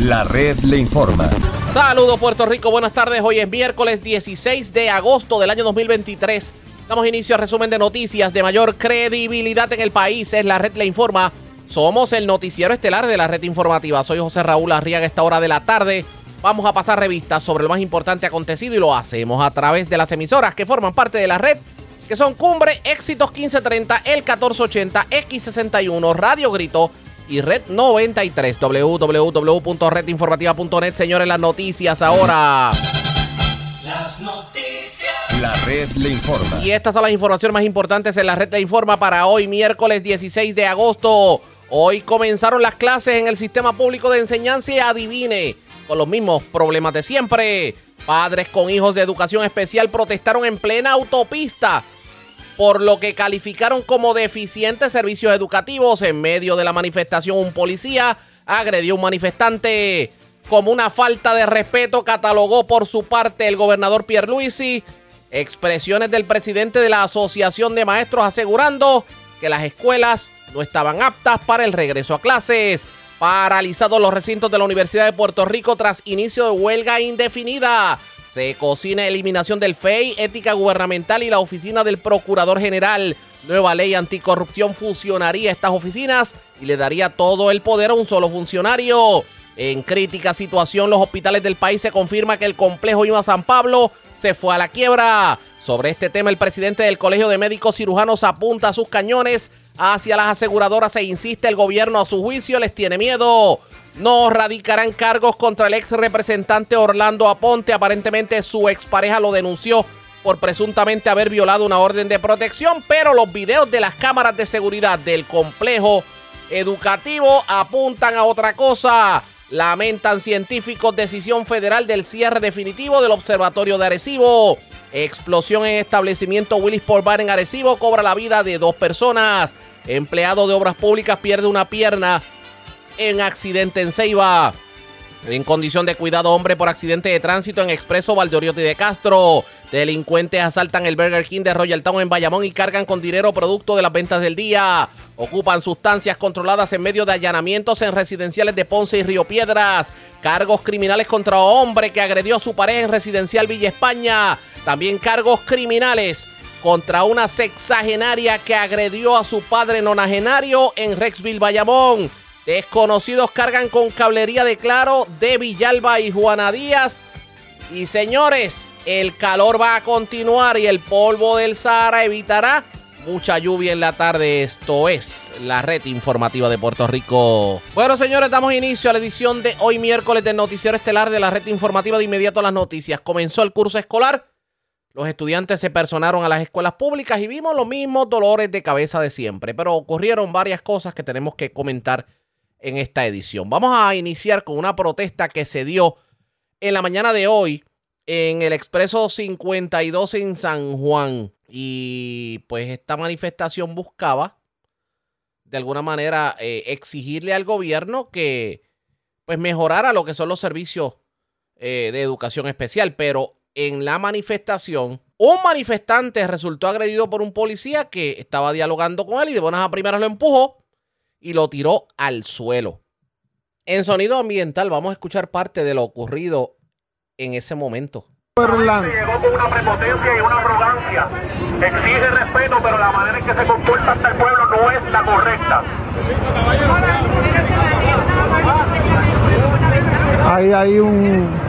La red le informa. Saludos Puerto Rico, buenas tardes. Hoy es miércoles 16 de agosto del año 2023. Damos inicio al resumen de noticias de mayor credibilidad en el país. Es la red le informa. Somos el noticiero estelar de la red informativa. Soy José Raúl Arriaga. Esta hora de la tarde vamos a pasar revistas sobre lo más importante acontecido y lo hacemos a través de las emisoras que forman parte de la red que son Cumbre, Éxitos 1530, El 1480, X61, Radio Grito y Red 93, www.redinformativa.net. Señores, las noticias ahora. Las noticias. La red le informa. Y estas son las informaciones más importantes en la red le informa para hoy, miércoles 16 de agosto. Hoy comenzaron las clases en el sistema público de enseñanza y adivine, con los mismos problemas de siempre. Padres con hijos de educación especial protestaron en plena autopista por lo que calificaron como deficientes servicios educativos. En medio de la manifestación, un policía agredió a un manifestante. Como una falta de respeto, catalogó por su parte el gobernador Pierluisi expresiones del presidente de la Asociación de Maestros asegurando que las escuelas no estaban aptas para el regreso a clases. Paralizados los recintos de la Universidad de Puerto Rico tras inicio de huelga indefinida. Se cocina eliminación del FEI, ética gubernamental y la oficina del Procurador General. Nueva ley anticorrupción fusionaría estas oficinas y le daría todo el poder a un solo funcionario. En crítica situación, los hospitales del país se confirma que el complejo IMA San Pablo se fue a la quiebra. Sobre este tema, el presidente del Colegio de Médicos Cirujanos apunta sus cañones hacia las aseguradoras e insiste el gobierno a su juicio les tiene miedo. No radicarán cargos contra el ex representante Orlando Aponte. Aparentemente su expareja lo denunció por presuntamente haber violado una orden de protección, pero los videos de las cámaras de seguridad del complejo educativo apuntan a otra cosa. Lamentan científicos decisión federal del cierre definitivo del observatorio de Arecibo. Explosión en establecimiento Willis Bar en Arecibo cobra la vida de dos personas. Empleado de obras públicas pierde una pierna en accidente en Ceiba. En condición de cuidado, hombre por accidente de tránsito en Expreso Valdoriotti de Castro. Delincuentes asaltan el Burger King de Royal Town en Bayamón y cargan con dinero producto de las ventas del día. Ocupan sustancias controladas en medio de allanamientos en residenciales de Ponce y Río Piedras. Cargos criminales contra hombre que agredió a su pareja en residencial Villa España. También cargos criminales contra una sexagenaria que agredió a su padre nonagenario en Rexville, Bayamón. Desconocidos cargan con cablería de claro de Villalba y Juana Díaz. Y señores, el calor va a continuar y el polvo del Sahara evitará mucha lluvia en la tarde. Esto es la red informativa de Puerto Rico. Bueno, señores, damos inicio a la edición de hoy miércoles del noticiero estelar de la red informativa de inmediato a las noticias. Comenzó el curso escolar. Los estudiantes se personaron a las escuelas públicas y vimos los mismos dolores de cabeza de siempre. Pero ocurrieron varias cosas que tenemos que comentar en esta edición. Vamos a iniciar con una protesta que se dio en la mañana de hoy en el Expreso 52 en San Juan. Y pues esta manifestación buscaba de alguna manera eh, exigirle al gobierno que pues mejorara lo que son los servicios eh, de educación especial. Pero en la manifestación, un manifestante resultó agredido por un policía que estaba dialogando con él y de buenas a primeras lo empujó y lo tiró al suelo. En sonido ambiental vamos a escuchar parte de lo ocurrido en ese momento. Llegó con una prepotencia y una arrogancia. Exige respeto, pero la manera en que se comporta ante el pueblo no es la correcta. Ahí hay un,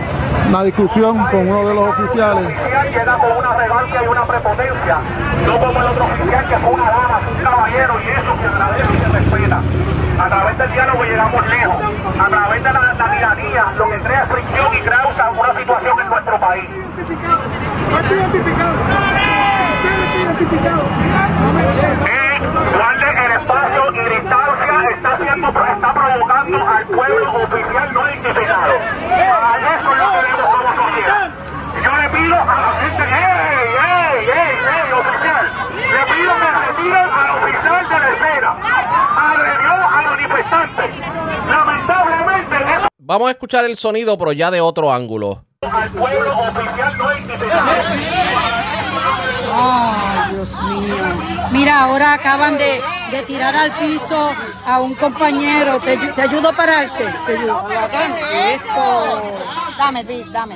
una discusión con uno de los oficiales. Llega con una arrogancia y una prepotencia, no como el otro oficial que fue una dama, un caballero y eso que agradece y se respeta. A través del diálogo llegamos lejos. A través de la, la tiranía, lo que crea fricción y causa una situación en nuestro país. Eh, guarde el espacio y distancia está, haciendo, está provocando al pueblo oficial no identificado. A eso que vemos como sociedad. Yo le pido a la gente, ¡ey, ey, ey, ey, oficial! Le pido que retiren al oficial de la escena. Agredió a manifestantes. Lamentablemente, eso Vamos a escuchar el sonido, pero ya de otro ángulo. al pueblo oficial no identificado. Ay, Dios mío. Mira, ahora acaban de, de tirar al piso a un compañero, te, te ayudo a pararte. Te ayudo. Esto. Dame, dame, dame.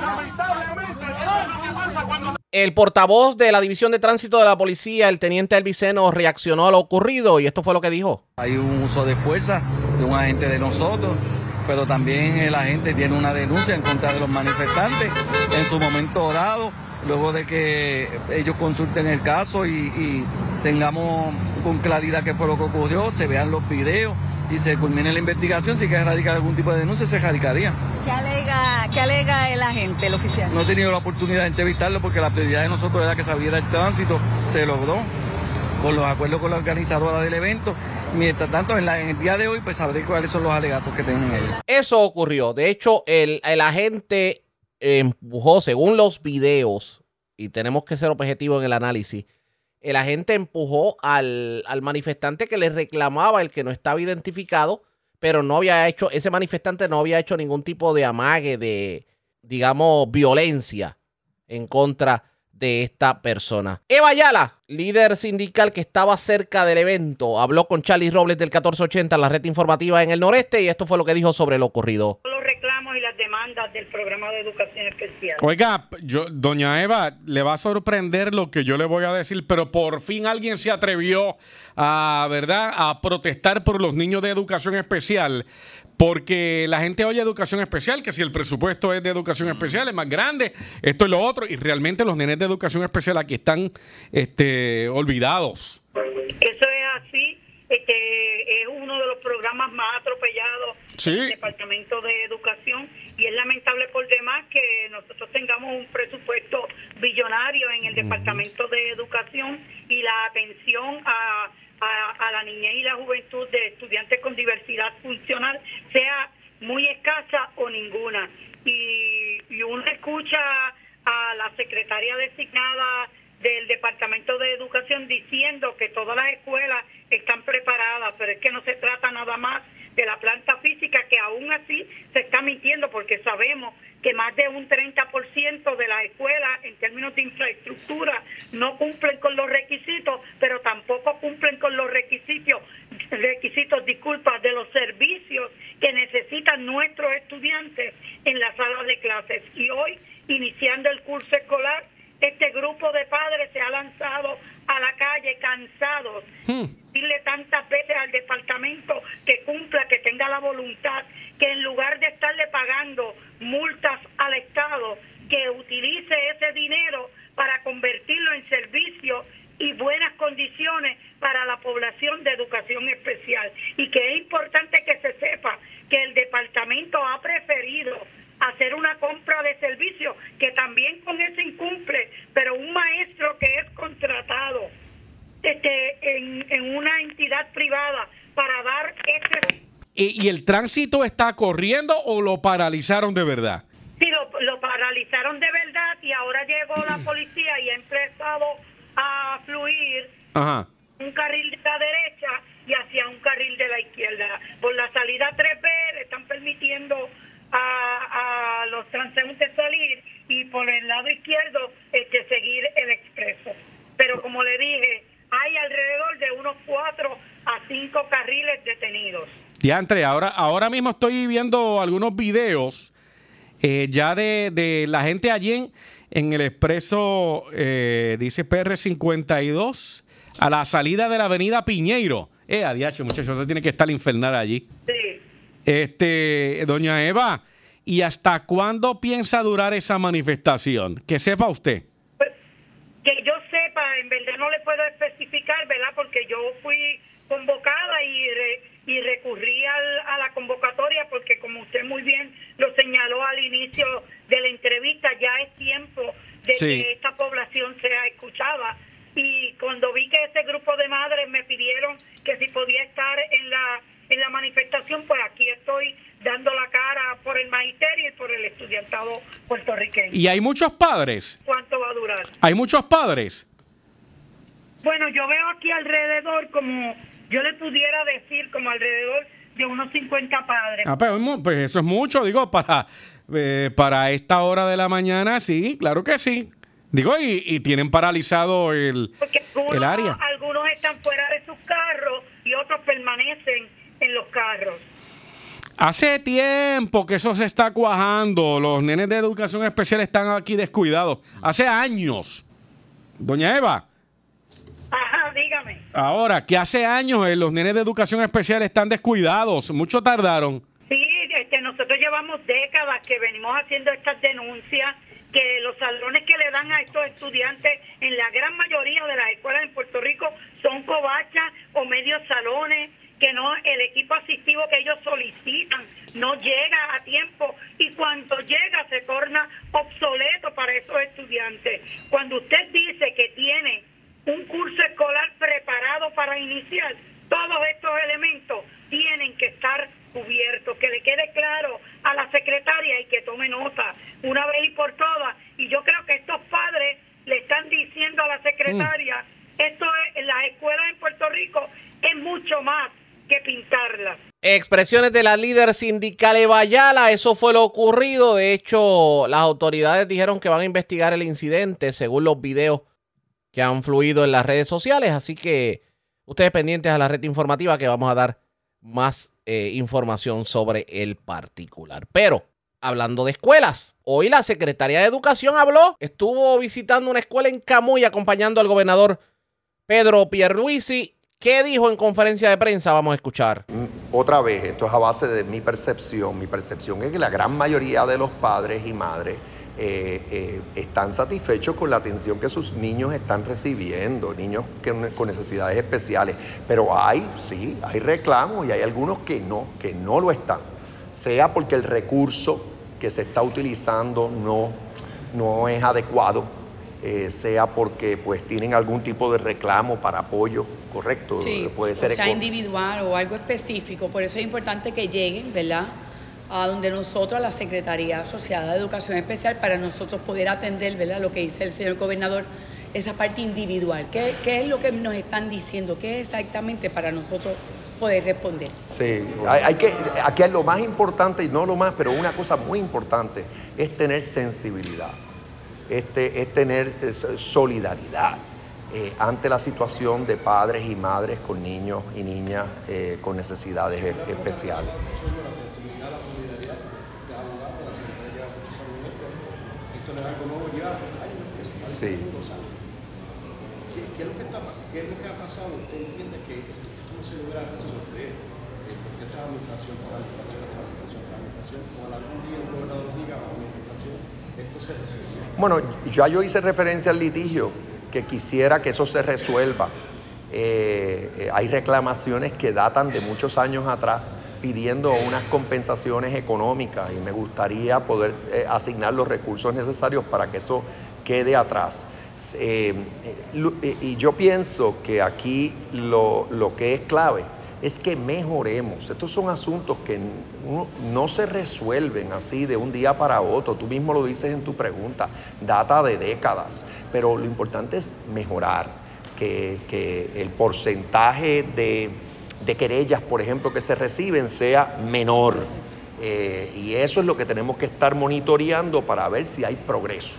El portavoz de la División de Tránsito de la Policía, el teniente Elviceno, reaccionó a lo ocurrido y esto fue lo que dijo. Hay un uso de fuerza de un agente de nosotros, pero también el agente tiene una denuncia en contra de los manifestantes en su momento dado, luego de que ellos consulten el caso y, y tengamos con claridad qué fue lo que ocurrió, se vean los videos y se culmine la investigación, si hay que erradicar algún tipo de denuncia, se erradicaría. ¿Qué alega, ¿Qué alega el agente, el oficial? No he tenido la oportunidad de entrevistarlo porque la prioridad de nosotros era que se abriera el tránsito, se logró con los acuerdos con la organizadora del evento. Mientras tanto, en, la, en el día de hoy, pues sabré cuáles son los alegatos que tienen ellos. Eso ocurrió. De hecho, el, el agente empujó, según los videos, y tenemos que ser objetivos en el análisis, el agente empujó al, al, manifestante que le reclamaba el que no estaba identificado, pero no había hecho, ese manifestante no había hecho ningún tipo de amague, de, digamos, violencia en contra de esta persona. Eva Ayala, líder sindical que estaba cerca del evento, habló con Charlie Robles del 1480, la red informativa en el noreste, y esto fue lo que dijo sobre lo ocurrido las demandas del programa de educación especial. Oiga, yo, doña Eva, le va a sorprender lo que yo le voy a decir, pero por fin alguien se atrevió a, ¿verdad?, a protestar por los niños de educación especial. Porque la gente oye educación especial, que si el presupuesto es de educación especial es más grande, esto y lo otro, y realmente los nenes de educación especial aquí están este, olvidados. Eso es así, este, es uno de los programas más atropellados sí. Departamento de Educación y es lamentable por demás que nosotros tengamos un presupuesto billonario en el Departamento de Educación y la atención a, a, a la niñez y la juventud de estudiantes con diversidad funcional sea muy escasa o ninguna. Y, y uno escucha a la secretaria designada del Departamento de Educación diciendo que todas las escuelas están preparadas, pero es que no se trata nada más de la planta física, que aún así se está mintiendo porque sabemos que más de un 30% de las escuelas en términos de infraestructura no cumplen con los requisitos, pero tampoco cumplen con los requisitos, requisitos, disculpas, de los servicios que necesitan nuestros estudiantes en la sala de clases. Y hoy, iniciando el curso escolar, este grupo de padres se ha lanzado a la calle cansados, Hmm. decirle tantas veces al departamento que cumpla, que tenga la voluntad, que en lugar de estarle pagando multas al Estado, que utilice ese dinero para convertirlo en servicio y buenas condiciones para la población de educación especial. Y que es importante que se sepa que el departamento ha preferido hacer una compra de servicios que también con eso incumple, pero un maestro que es contratado este, en, en una entidad privada para dar este... ¿Y, ¿Y el tránsito está corriendo o lo paralizaron de verdad? Sí, lo, lo paralizaron de verdad y ahora llegó la policía y ha empezado a fluir Ajá. un carril de la derecha y hacia un carril de la izquierda. Por la salida 3B le están permitiendo a, a los transeúntes salir y por el lado izquierdo este, seguir el expreso. Pero como le dije, hay alrededor de unos cuatro a cinco carriles detenidos. Diantre, ahora, ahora mismo estoy viendo algunos videos eh, ya de, de la gente allí en, en el expreso, eh, dice PR52, a la salida de la avenida Piñeiro. Eh, adiacho, muchachos, usted tiene que estar infernal allí. Sí. Este, doña Eva, ¿y hasta cuándo piensa durar esa manifestación? Que sepa usted. Que yo sepa, en verdad no le puedo especificar, ¿verdad? Porque yo fui convocada y, re, y recurrí al, a la convocatoria porque como usted muy bien lo señaló al inicio de la entrevista, ya es tiempo de Sí. que esta población sea escuchada. Y cuando vi que ese grupo de madres me pidieron que si podía estar en la en la manifestación, pues aquí estoy dando la cara por el magisterio y por el estudiantado puertorriqueño. Y hay muchos padres, ¿Cuánto va a durar? hay muchos padres. Bueno, yo veo aquí alrededor como, yo le pudiera decir como alrededor de unos 50 padres. Ah, pues, mu- pues eso es mucho, digo, para, eh, para esta hora de la mañana, sí, claro que sí. Digo, y, y tienen paralizado el, algunos, el área. algunos están fuera de sus carros y otros permanecen en los carros. Hace tiempo que eso se está cuajando. Los nenes de educación especial están aquí descuidados. Hace años. Doña Eva. Ajá, dígame. Ahora, que hace años eh, los nenes de educación especial están descuidados. Mucho tardaron. Sí, este, nosotros llevamos décadas que venimos haciendo estas denuncias que los salones que le dan a estos estudiantes en la gran mayoría de las escuelas en Puerto Rico son covachas o medios salones que no el equipo asistivo que ellos solicitan no llega a tiempo y cuando llega se torna obsoleto para esos estudiantes. Cuando usted dice que tiene un curso escolar preparado para iniciar, todos estos elementos tienen que estar cubiertos, que le quede claro a la secretaria y que tome nota una vez y por todas. Y yo creo que estos padres le están diciendo a la secretaria, esto es, la escuela en Puerto Rico es mucho más que pintarla. Expresiones de la líder sindical Evayala, eso fue lo ocurrido. De hecho, las autoridades dijeron que van a investigar el incidente según los videos que han fluido en las redes sociales. Así que ustedes pendientes a la red informativa que vamos a dar más eh, información sobre el particular. Pero, hablando de escuelas, hoy la Secretaría de Educación habló, estuvo visitando una escuela en Camuy acompañando al gobernador Pedro Pierluisi. ¿Qué dijo en conferencia de prensa? Vamos a escuchar. Otra vez, esto es a base de mi percepción. Mi percepción es que la gran mayoría de los padres y madres eh, eh, están satisfechos con la atención que sus niños están recibiendo, niños con necesidades especiales. Pero hay, sí, hay reclamos y hay algunos que no, que no lo están. Sea porque el recurso que se está utilizando no, no es adecuado, eh, sea porque pues tienen algún tipo de reclamo para apoyo, correcto. Sí, puede ser o sea individual o algo específico. Por eso es importante que lleguen, ¿verdad? a donde nosotros, a la Secretaría Asociada de Educación Especial, para nosotros poder atender, ¿verdad? Lo que dice el señor gobernador, esa parte individual. ¿Qué, ¿Qué, es lo que nos están diciendo? ¿Qué es exactamente para nosotros poder responder? Sí, hay, que, aquí es lo más importante, y no lo más, pero una cosa muy importante, es tener sensibilidad, este, es tener solidaridad. Eh, ante la situación de padres y madres con niños y niñas eh, con necesidades especiales. Sí. ¿Qué, es lo que está, ¿Qué es lo que ha pasado? ¿Usted entiende que esto, no se logra resolver? Eh, porque esa administración, la administración, la administración, la administración, o algún día un gobernador diga, la administración, esto se resuelve. Bueno, ya yo hice referencia al litigio, que quisiera que eso se resuelva. Eh, eh, hay reclamaciones que datan de muchos años atrás pidiendo unas compensaciones económicas y me gustaría poder eh, asignar los recursos necesarios para que eso quede atrás. Y yo pienso que aquí lo, que es clave es que mejoremos. Estos son asuntos que no, se resuelven así de un día para otro. Tú mismo lo dices en tu pregunta, data de décadas. Pero lo importante es mejorar, que el porcentaje de de querellas, por ejemplo, que se reciben sea menor. Eh, y eso es lo que tenemos que estar monitoreando para ver si hay progreso.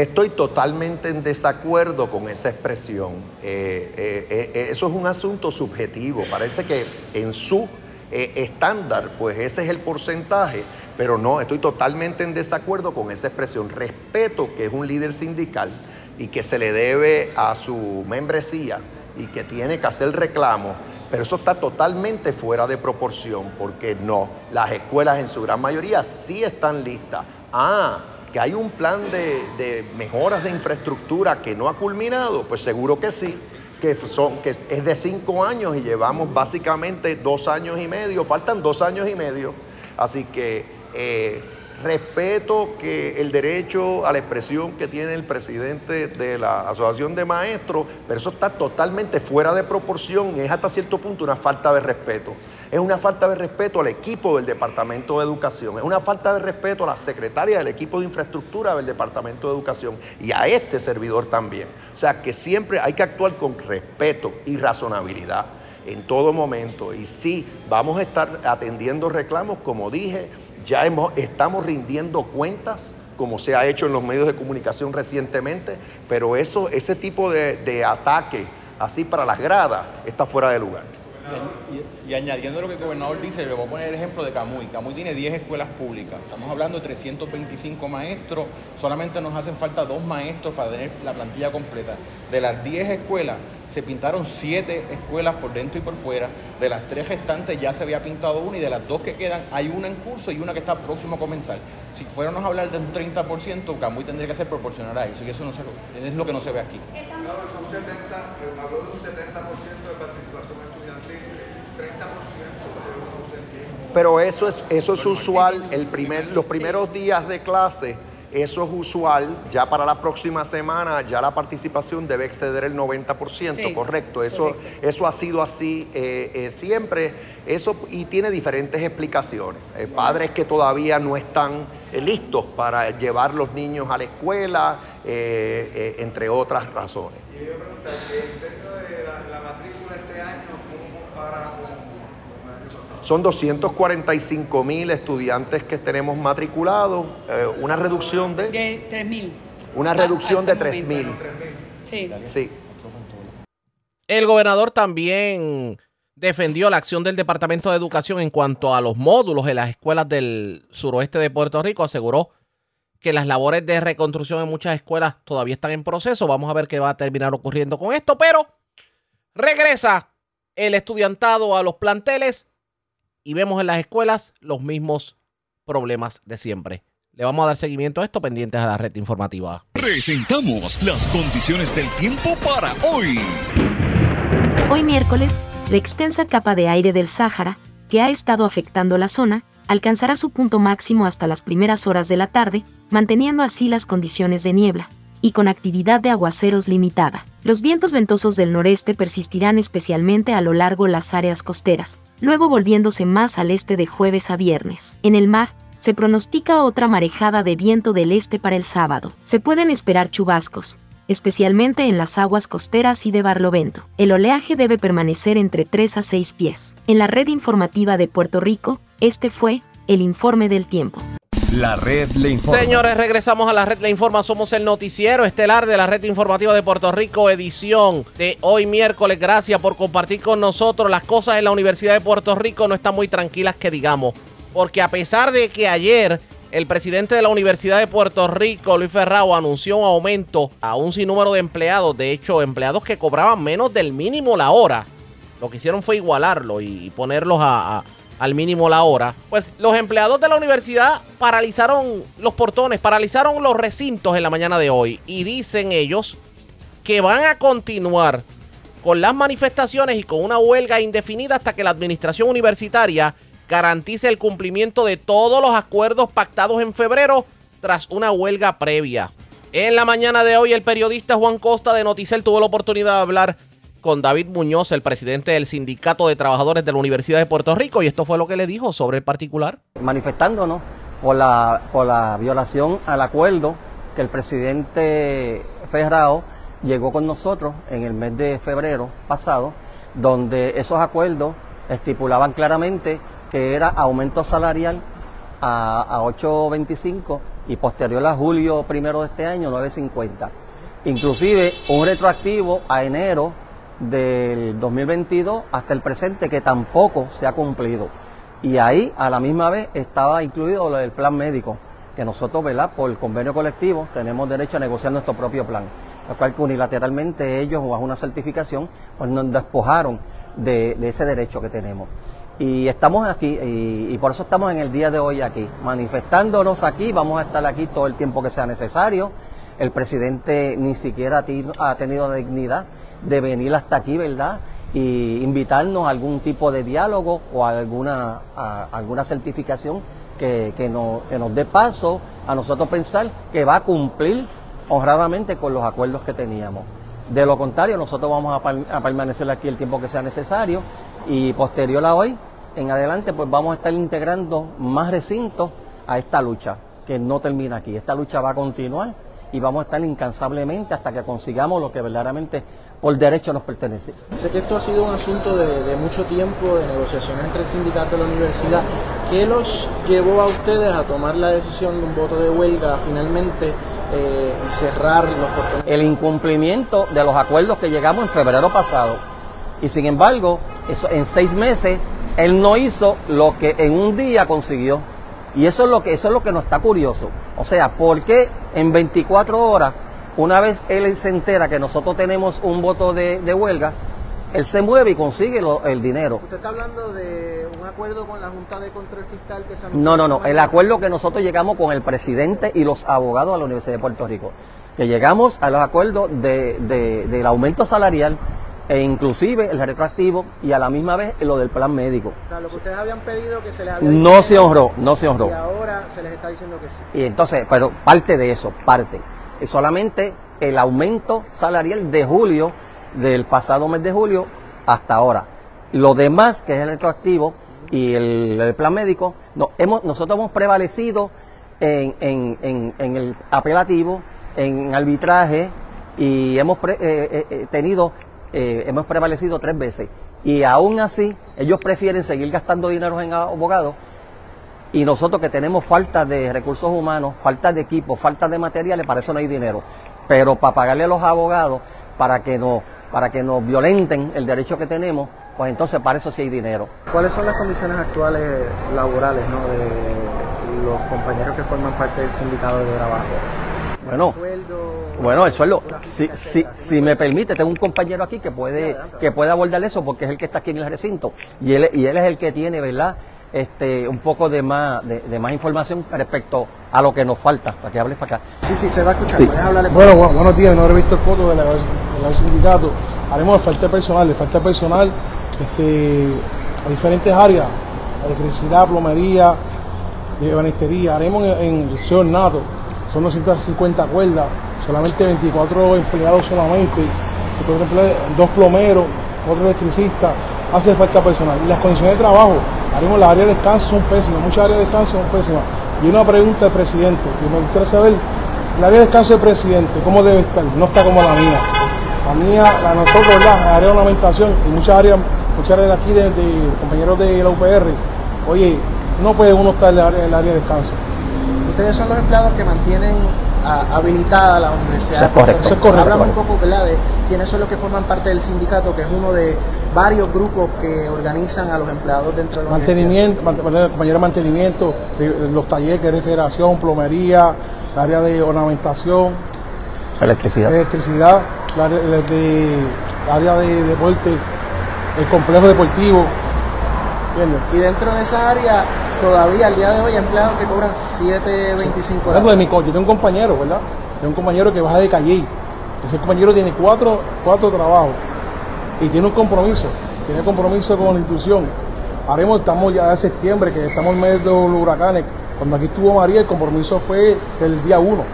Estoy totalmente en desacuerdo con esa expresión. Eh, eh, eh, eso es un asunto subjetivo. Parece que en su estándar, pues ese es el porcentaje, pero no, estoy totalmente en desacuerdo con esa expresión. Respeto que es un líder sindical y que se le debe a su membresía y que tiene que hacer reclamos, pero eso está totalmente fuera de proporción, porque no, las escuelas en su gran mayoría sí están listas. Ah, que hay un plan de, mejoras de infraestructura que no ha culminado, pues seguro que sí, que, son, que es de cinco años y llevamos básicamente dos años y medio, faltan dos años y medio. Así que eh, Respeto que el derecho a la expresión que tiene el presidente de la Asociación de Maestros, pero eso está totalmente fuera de proporción, es hasta cierto punto una falta de respeto. Es una falta de respeto al equipo del Departamento de Educación, es una falta de respeto a la secretaria del equipo de infraestructura del Departamento de Educación y a este servidor también. O sea que siempre hay que actuar con respeto y razonabilidad en todo momento. Y sí, vamos a estar atendiendo reclamos, como dije, ya estamos rindiendo cuentas como se ha hecho en los medios de comunicación recientemente, pero eso, ese tipo de, de ataque así para las gradas está fuera de lugar. Y, y, añadiendo lo que el gobernador dice, le voy a poner el ejemplo de Camuy. Camuy tiene 10 escuelas públicas. Estamos hablando de 325 maestros. Solamente nos hacen falta dos maestros para tener la plantilla completa. De las 10 escuelas, se pintaron 7 escuelas por dentro y por fuera. De las 3 restantes ya se había pintado una y de las dos que quedan hay una en curso y una que está próximo a comenzar. Si fuéramos a hablar de un 30%, Camuy tendría que ser proporcional a eso y eso no se, es lo que no se ve aquí. Habló de un 70% de participación estudiantil, 30% Pero eso es, eso es usual, el primer, los primeros días de clase, eso es usual, ya para la próxima semana ya la participación debe exceder el 90%, Sí, correcto. Eso, eso ha sido así eh, eh, siempre, eso y tiene diferentes explicaciones. Eh, padres que todavía no están eh, listos para llevar los niños a la escuela, eh, eh, entre otras razones. Y yo preguntar, en términos de la, la matrícula este año, ¿cómo compara con, con el año pasado? Son 245 mil estudiantes que tenemos matriculados, eh, una reducción de... De 3.000. Una reducción de 3 mil. Sí. Sí. El gobernador también defendió la acción del Departamento de Educación en cuanto a los módulos en las escuelas del suroeste de Puerto Rico. Aseguró que las labores de reconstrucción en muchas escuelas todavía están en proceso. Vamos a ver qué va a terminar ocurriendo con esto, pero regresa el estudiantado a los planteles y vemos en las escuelas los mismos problemas de siempre. Le vamos a dar seguimiento a esto pendientes a la red informativa. Presentamos las condiciones del tiempo para hoy. Hoy miércoles, la extensa capa de aire del Sáhara, que ha estado afectando la zona, alcanzará su punto máximo hasta las primeras horas de la tarde, manteniendo así las condiciones de niebla, y con actividad de aguaceros limitada. Los vientos ventosos del noreste persistirán especialmente a lo largo las áreas costeras, luego volviéndose más al este de jueves a viernes. En el mar, se pronostica otra marejada de viento del este para el sábado. Se pueden esperar chubascos, especialmente en las aguas costeras y de Barlovento. El oleaje debe permanecer entre 3 a 6 pies. En la red informativa de Puerto Rico, este fue el informe del tiempo. La red le informa. Señores, regresamos a la red Le Informa. Somos el noticiero estelar de la red informativa de Puerto Rico, edición de hoy miércoles. Gracias por compartir con nosotros. Las cosas en la Universidad de Puerto Rico no están muy tranquilas, que digamos. Porque a pesar de que ayer el presidente de la Universidad de Puerto Rico, Luis Ferrao, anunció un aumento a un sinnúmero de empleados, de hecho, empleados que cobraban menos del mínimo la hora. Lo que hicieron fue igualarlo y ponerlos a, a al mínimo la hora, pues los empleados de la universidad paralizaron los portones, paralizaron los recintos en la mañana de hoy y dicen ellos que van a continuar con las manifestaciones y con una huelga indefinida hasta que la administración universitaria garantice el cumplimiento de todos los acuerdos pactados en febrero tras una huelga previa. En la mañana de hoy el periodista Juan Costa de Noticel tuvo la oportunidad de hablar con David Muñoz, el presidente del Sindicato de Trabajadores de la Universidad de Puerto Rico, y esto fue lo que le dijo sobre el particular. Manifestándonos por la, por la violación al acuerdo que el presidente Ferrao llegó con nosotros en el mes de febrero pasado, donde esos acuerdos estipulaban claramente que era aumento salarial a, a 8.25 y posterior a julio primero de este año 9.50. Inclusive un retroactivo a enero del 2022 hasta el presente que tampoco se ha cumplido. Y ahí a la misma vez estaba incluido del plan médico, que nosotros, ¿verdad? Por convenio colectivo tenemos derecho a negociar nuestro propio plan, lo cual que unilateralmente ellos, bajo una certificación, pues nos despojaron de, ese derecho que tenemos. Y estamos aquí, y, y por eso estamos en el día de hoy aquí, manifestándonos aquí, vamos a estar aquí todo el tiempo que sea necesario. El presidente ni siquiera ha tenido dignidad de venir hasta aquí, ¿verdad? Y invitarnos a algún tipo de diálogo o a alguna, alguna certificación que, que, nos, que nos dé paso a nosotros pensar que va a cumplir honradamente con los acuerdos que teníamos. De lo contrario, nosotros vamos a permanecer aquí el tiempo que sea necesario y posterior a hoy, en adelante, pues vamos a estar integrando más recintos a esta lucha, que no termina aquí. Esta lucha va a continuar y vamos a estar incansablemente hasta que consigamos lo que verdaderamente por derecho nos pertenece. Sé que esto ha sido un asunto de, de mucho tiempo, de negociaciones entre el sindicato y la universidad. ¿Qué los llevó a ustedes a tomar la decisión de un voto de huelga finalmente eh, y cerrar los portones? el incumplimiento de los acuerdos que llegamos en febrero pasado. Y sin embargo, eso, en seis meses, él no hizo lo que en un día consiguió. Y eso es lo que, eso es lo que nos está curioso. O sea, ¿por qué en 24 horas, una vez él se entera que nosotros tenemos un voto de, de huelga, él se mueve y consigue lo- el dinero? Usted está hablando de un acuerdo con la Junta de Control Fiscal que se No, no, no. El acuerdo que nosotros llegamos con el presidente y los abogados de la Universidad de Puerto Rico. Que llegamos a los acuerdos de, de- del aumento salarial e inclusive el retroactivo y a la misma vez lo del plan médico. O sea, lo que ustedes habían pedido que se les había No se honró, no se honró. Y ahora se les está diciendo que sí. Y entonces, pero parte de eso, parte. Solamente el aumento salarial de julio, del pasado mes de julio hasta ahora. Lo demás, que es el retroactivo y el, plan médico, no, hemos, nosotros hemos prevalecido en, en- en- el apelativo, en arbitraje y hemos eh, eh, eh, tenido, hemos prevalecido tres veces. Y aún así, ellos prefieren seguir gastando dinero en abogados y nosotros que tenemos falta de recursos humanos, falta de equipo, falta de materiales, para eso no hay dinero. Pero para pagarle a los abogados, para que nos, para que nos violenten el derecho que tenemos, pues entonces para eso sí hay dinero. ¿Cuáles son las condiciones actuales laborales ¿no? de los compañeros que forman parte del sindicato de trabajo? Bueno, bueno, el sueldo, si, si, si me permite, tengo un compañero aquí que puede, que puede abordar eso porque es el que está aquí en el recinto y él, y él es el que tiene, ¿verdad? Este, un poco de más, de, de más información respecto a lo que nos falta, para que hables para acá. Sí, sí, se va a escuchar. Sí. Puedes hablarle Bueno, bu- buenos días, no he visto fotos del del sindicato. Haremos falta de personal, de falta de personal este, a diferentes áreas, electricidad, plomería, banistería. Haremos en, en el señor Nato, son 250 cuerdas, solamente 24 empleados solamente, dos plomeros, otro electricista, hace falta personal. Y las condiciones de trabajo, haremos las áreas de descanso son pésimas, muchas áreas de descanso son pésimas. Y una pregunta al presidente, y me gustaría saber, el área de descanso del presidente, ¿cómo debe estar? No está como la mía. La mía, la nosotros, ¿verdad? El área de ornamentación y muchas áreas, muchas áreas de aquí, de, de compañeros de la UPR, oye, no puede uno estar en el área, en el área de descanso. Ustedes son los empleados que mantienen ah, habilitada la universidad. Eso es correcto. Eso es correcto. Háblame un poco ¿verdad? de quiénes son los que forman parte del sindicato, que es uno de varios grupos que organizan a los empleados dentro de la Mantenimiento, de mantenimiento, de- de los talleres que es refrigeración, plomería, el área de ornamentación, Electricidad. electricidad, el área de, de- área de deporte, el complejo deportivo. ¿entiendes? Y dentro de esa área, todavía al día de hoy, hay empleados que cobran 7.25 Por ejemplo, de mi yo tengo un compañero, ¿verdad? Tengo un compañero que baja de Calle. Ese compañero tiene cuatro, cuatro trabajos y tiene un compromiso. Tiene compromiso con la institución. Haremos, estamos ya de septiembre, que estamos en medio de los huracanes. Cuando aquí estuvo María, el compromiso fue del día uno.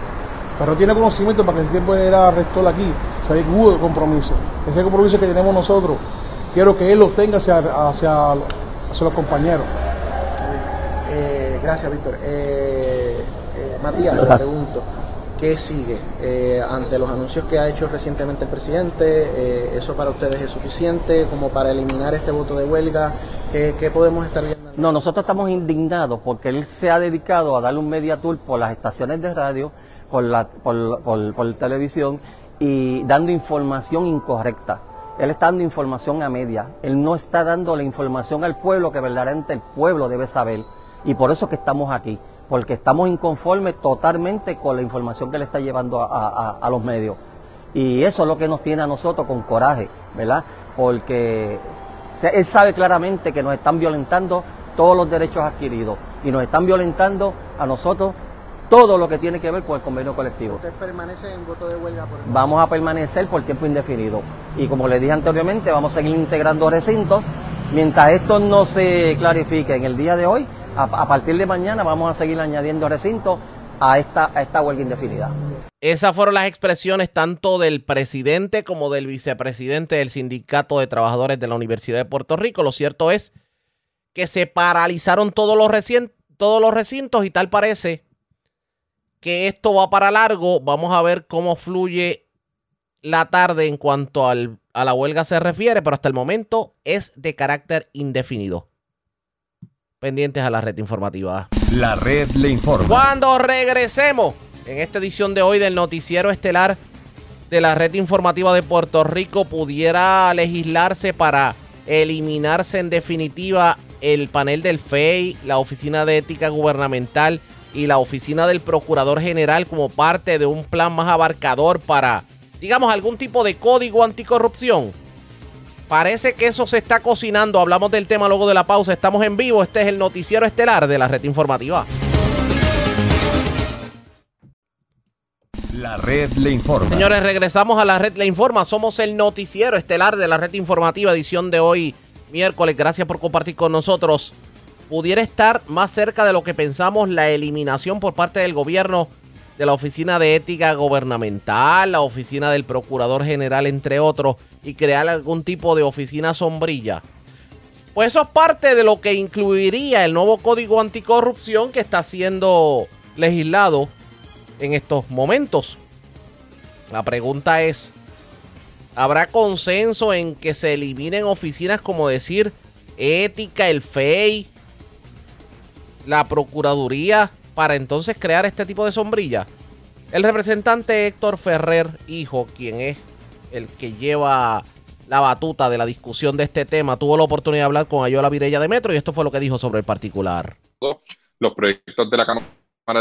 Pero tiene conocimiento para que el tiempo era rector aquí. Sabe que hubo compromiso. Ese compromiso que tenemos nosotros, quiero que él lo tenga hacia, hacia, hacia los compañeros. Eh, gracias, Víctor. Eh, eh, Matías, le pregunto, ¿qué sigue Eh, ante los anuncios que ha hecho recientemente el presidente? eh, ¿Eso para ustedes es suficiente como para eliminar este voto de huelga? ¿Qué, podemos estar viendo? No, nosotros estamos indignados porque él se ha dedicado a darle un media tour por las estaciones de radio, por la por, por- por televisión y dando información incorrecta. Él está dando información a media. Él no está dando la información al pueblo que verdaderamente el pueblo debe saber. Y por eso que estamos aquí, porque estamos inconformes totalmente con la información que le está llevando a, a- a- a los medios. Y eso es lo que nos tiene a nosotros con coraje, ¿verdad? Porque él sabe claramente que nos están violentando todos los derechos adquiridos y nos están violentando a nosotros todo lo que tiene que ver con el convenio colectivo. ¿Usted permanece en voto de huelga por el Vamos a permanecer por tiempo indefinido. Y como les dije anteriormente, vamos a seguir integrando recintos. Mientras esto no se clarifique en el día de hoy, a, partir de mañana vamos a seguir añadiendo recintos a esta, esta huelga indefinida. Esas fueron las expresiones tanto del presidente como del vicepresidente del Sindicato de Trabajadores de la Universidad de Puerto Rico. Lo cierto es que se paralizaron todos los, todos los recintos y tal parece que esto va para largo. Vamos a ver cómo fluye la tarde en cuanto al, a la huelga se refiere, pero hasta el momento es de carácter indefinido. Pendientes a la red informativa. La red le informa. Cuando regresemos en esta edición de hoy del noticiero estelar de la red informativa de Puerto Rico, pudiera legislarse para eliminarse en definitiva el panel del FEI, la Oficina de Ética Gubernamental y la Oficina del Procurador General como parte de un plan más abarcador para, digamos, algún tipo de código anticorrupción. Parece que eso se está cocinando. Hablamos del tema luego de la pausa. Estamos en vivo. Este es el noticiero estelar de la red informativa. La red le informa. Señores, regresamos a la red le informa. Somos el noticiero estelar de la red informativa, edición de hoy, miércoles. Gracias por compartir con nosotros. Pudiera estar más cerca de lo que pensamos la eliminación por parte del gobierno de la Oficina de Ética Gubernamental, la Oficina del Procurador General, entre otros, y crear algún tipo de oficina sombrilla. Pues eso es parte de lo que incluiría el nuevo Código Anticorrupción que está siendo legislado en estos momentos. La pregunta es, ¿habrá consenso en que se eliminen oficinas como decir ética, el FEI, la Procuraduría, para entonces crear este tipo de sombrilla? El representante Héctor Ferrer, hijo, quien es el que lleva la batuta de la discusión de este tema, tuvo la oportunidad de hablar con Ayola Virella de Metro y esto fue lo que dijo sobre el particular. Los proyectos de la Cámara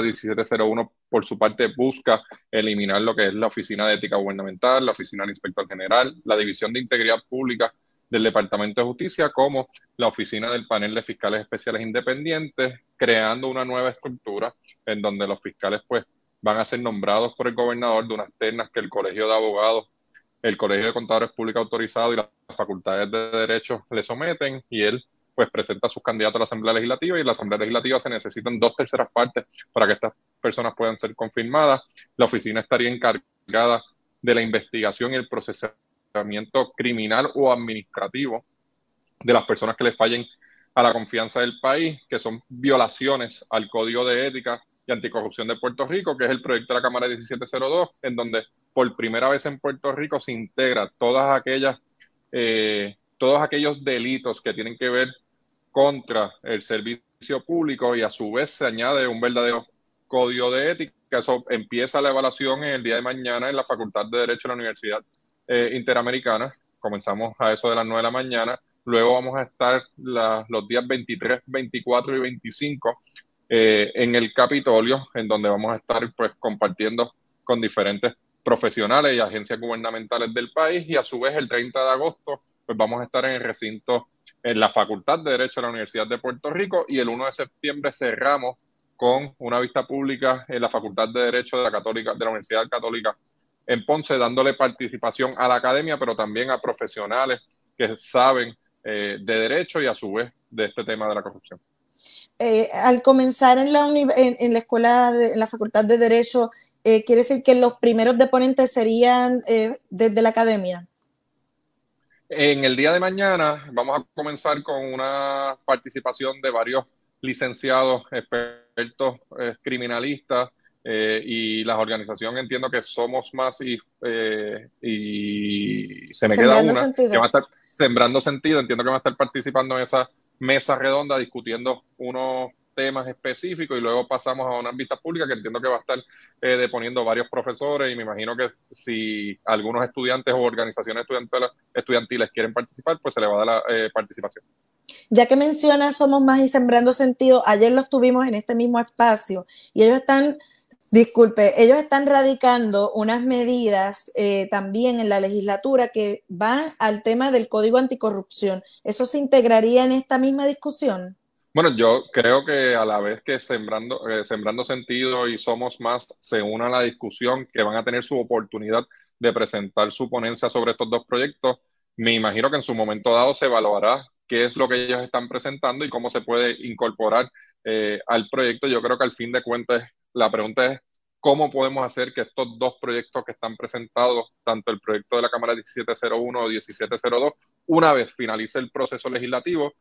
1701 por su parte busca eliminar lo que es la Oficina de Ética Gubernamental, la Oficina del Inspector General, la División de Integridad Pública del Departamento de Justicia, como la Oficina del Panel de Fiscales Especiales Independientes, creando una nueva estructura en donde los fiscales pues van a ser nombrados por el gobernador de unas ternas que el Colegio de Abogados, el Colegio de Contadores Públicos Autorizados y las facultades de Derecho le someten y él pues presenta a sus candidatos a la Asamblea Legislativa y en la Asamblea Legislativa se necesitan dos terceras partes para que estas personas puedan ser confirmadas. La oficina estaría encargada de la investigación y el procesamiento criminal o administrativo de las personas que le fallen a la confianza del país, que son violaciones al Código de Ética y Anticorrupción de Puerto Rico, que es el proyecto de la Cámara 1702, en donde por primera vez en Puerto Rico se integra todas aquellas, eh, todos aquellos delitos que tienen que ver contra el servicio público y a su vez se añade un verdadero código de ética. Eso empieza la evaluación en el día de mañana en la Facultad de Derecho de la Universidad eh, Interamericana. Comenzamos a eso de las 9 de la mañana. Luego vamos a estar los días 23, 24 y 25 eh, en el Capitolio, en donde vamos a estar pues compartiendo con diferentes profesionales y agencias gubernamentales del país y a su vez el 30 de agosto pues vamos a estar en el recinto en la Facultad de Derecho de la Universidad de Puerto Rico y el 1 de septiembre cerramos con una vista pública en la Facultad de Derecho de la, Católica, de la Universidad Católica en Ponce, dándole participación a la academia, pero también a profesionales que saben eh, de derecho y a su vez de este tema de la corrupción. Eh, al comenzar en la, en, la escuela, de, en la Facultad de Derecho, eh, ¿quiere decir que los primeros deponentes serían desde la academia? En el día de mañana vamos a comenzar con una participación de varios licenciados, expertos criminalistas eh, y las organizaciones entiendo que somos más y, eh, y se me queda una que va a estar sembrando sentido, entiendo que va a estar participando en esa mesa redonda discutiendo unos temas específicos y luego pasamos a una vista pública que entiendo que va a estar eh, deponiendo varios profesores. Y me imagino que si algunos estudiantes o organizaciones estudiantiles, estudiantiles quieren participar, pues se le va a dar la eh, participación. Ya que mencionas Somos Más y Sembrando Sentido, ayer los tuvimos en este mismo espacio y ellos están Disculpe, ellos están radicando unas medidas eh, también en la legislatura que van al tema del Código Anticorrupción. ¿Eso se integraría en esta misma discusión? Bueno, yo creo que a la vez que Sembrando, eh, Sembrando Sentido y Somos Más se unan a la discusión, que van a tener su oportunidad de presentar su ponencia sobre estos dos proyectos, me imagino que en su momento dado se evaluará qué es lo que ellos están presentando y cómo se puede incorporar eh, al proyecto. Yo creo que al fin de cuentas la pregunta es cómo podemos hacer que estos dos proyectos que están presentados, tanto el proyecto de la Cámara 1701 o 1702, una vez finalice el proceso legislativo,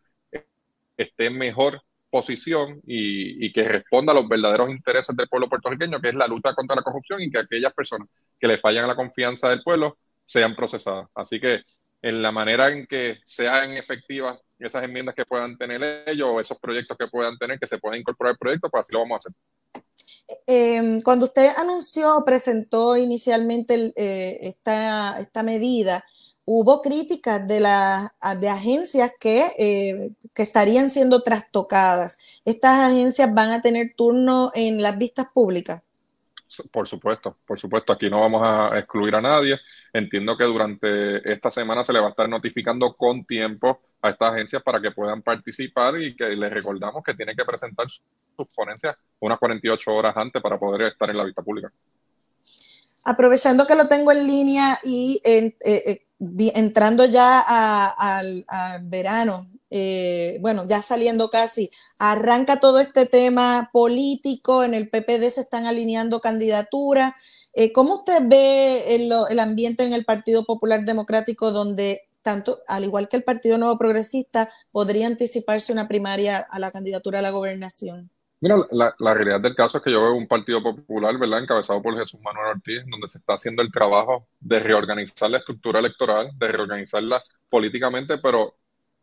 esté en mejor posición y, que responda a los verdaderos intereses del pueblo puertorriqueño, que es la lucha contra la corrupción y que aquellas personas que le fallan la confianza del pueblo sean procesadas. Así que en la manera en que sean efectivas esas enmiendas que puedan tener ellos o esos proyectos que puedan tener, que se puedan incorporar al proyecto, pues así lo vamos a hacer. Eh, cuando usted anunció, presentó inicialmente eh, esta, esta medida, hubo críticas de, las de agencias que, eh, que estarían siendo trastocadas. ¿Estas agencias van a tener turno en las vistas públicas? Por supuesto, por supuesto, aquí no vamos a excluir a nadie. Entiendo que durante esta semana se le va a estar notificando con tiempo a estas agencias para que puedan participar y que les recordamos que tienen que presentar sus ponencias unas 48 horas antes para poder estar en la vista pública. Aprovechando que lo tengo en línea y eh, eh, entrando ya al verano, eh, bueno, ya saliendo casi, arranca todo este tema político, en el PPD se están alineando candidaturas. Eh, ¿Cómo usted ve el, ambiente en el Partido Popular Democrático donde tanto, al igual que el Partido Nuevo Progresista, podría anticiparse una primaria a la candidatura a la gobernación? Mira, la, la, realidad del caso es que yo veo un Partido Popular, ¿verdad?, encabezado por Jesús Manuel Ortiz, donde se está haciendo el trabajo de reorganizar la estructura electoral, de reorganizarla políticamente, pero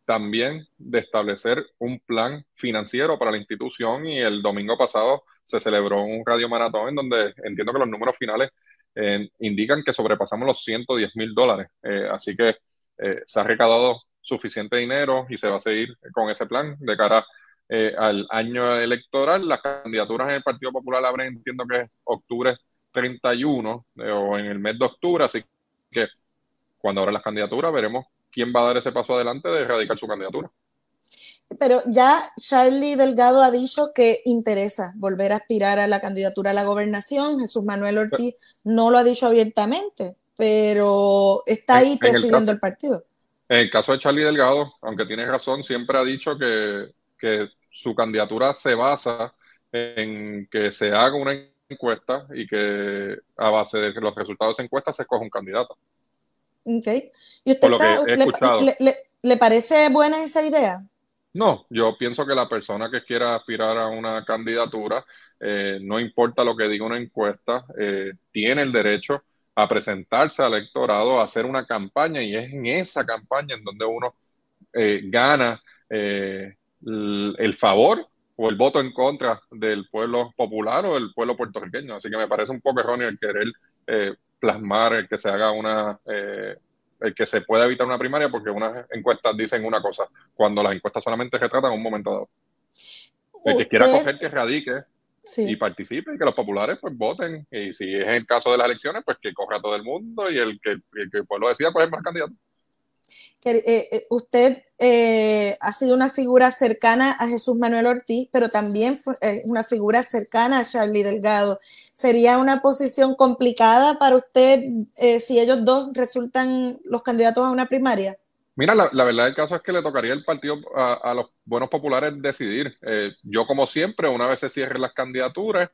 también de establecer un plan financiero para la institución y el domingo pasado se celebró un radio maratón en donde entiendo que los números finales eh, indican que sobrepasamos los 110 mil dólares. Eh, así que eh, se ha recaudado suficiente dinero y se va a seguir con ese plan de cara al año electoral. Las candidaturas en el Partido Popular abren, entiendo que es octubre 31 o en el mes de octubre, así que cuando abran las candidaturas veremos quién va a dar ese paso adelante de erradicar su candidatura. Pero ya Charlie Delgado ha dicho que interesa volver a aspirar a la candidatura a la gobernación. Jesús Manuel Ortiz no lo ha dicho abiertamente, pero está ahí presidiendo el, partido. En el caso de Charlie Delgado, aunque tiene razón, siempre ha dicho que, que su candidatura se basa en que se haga una encuesta y que a base de los resultados de esa encuesta se escoja un candidato. Ok. ¿Y usted le, parece buena esa idea? No, yo pienso que la persona que quiera aspirar a una candidatura, eh, no importa lo que diga una encuesta, eh, tiene el derecho a presentarse al electorado, a hacer una campaña y es en esa campaña en donde uno eh, gana el favor o el voto en contra del pueblo popular o del pueblo puertorriqueño. Así que me parece un poco erróneo el querer plasmar el que se haga una, eh, el que se pueda evitar una primaria porque unas encuestas dicen una cosa, cuando las encuestas solamente retratan un momento dado. El que quiera coger que radique y participe y que los populares pues voten y si es el caso de las elecciones pues que coja todo el mundo y el que el, que el pueblo decida pues es más candidato. Eh, eh, usted eh, ha sido una figura cercana a Jesús Manuel Ortiz, pero también una figura cercana a Charlie Delgado. ¿Sería una posición complicada para usted si ellos dos resultan los candidatos a una primaria? Mira, la, verdad del caso es que le tocaría el partido a, a los buenos populares decidir. yo, como siempre, una vez se cierren las candidaturas,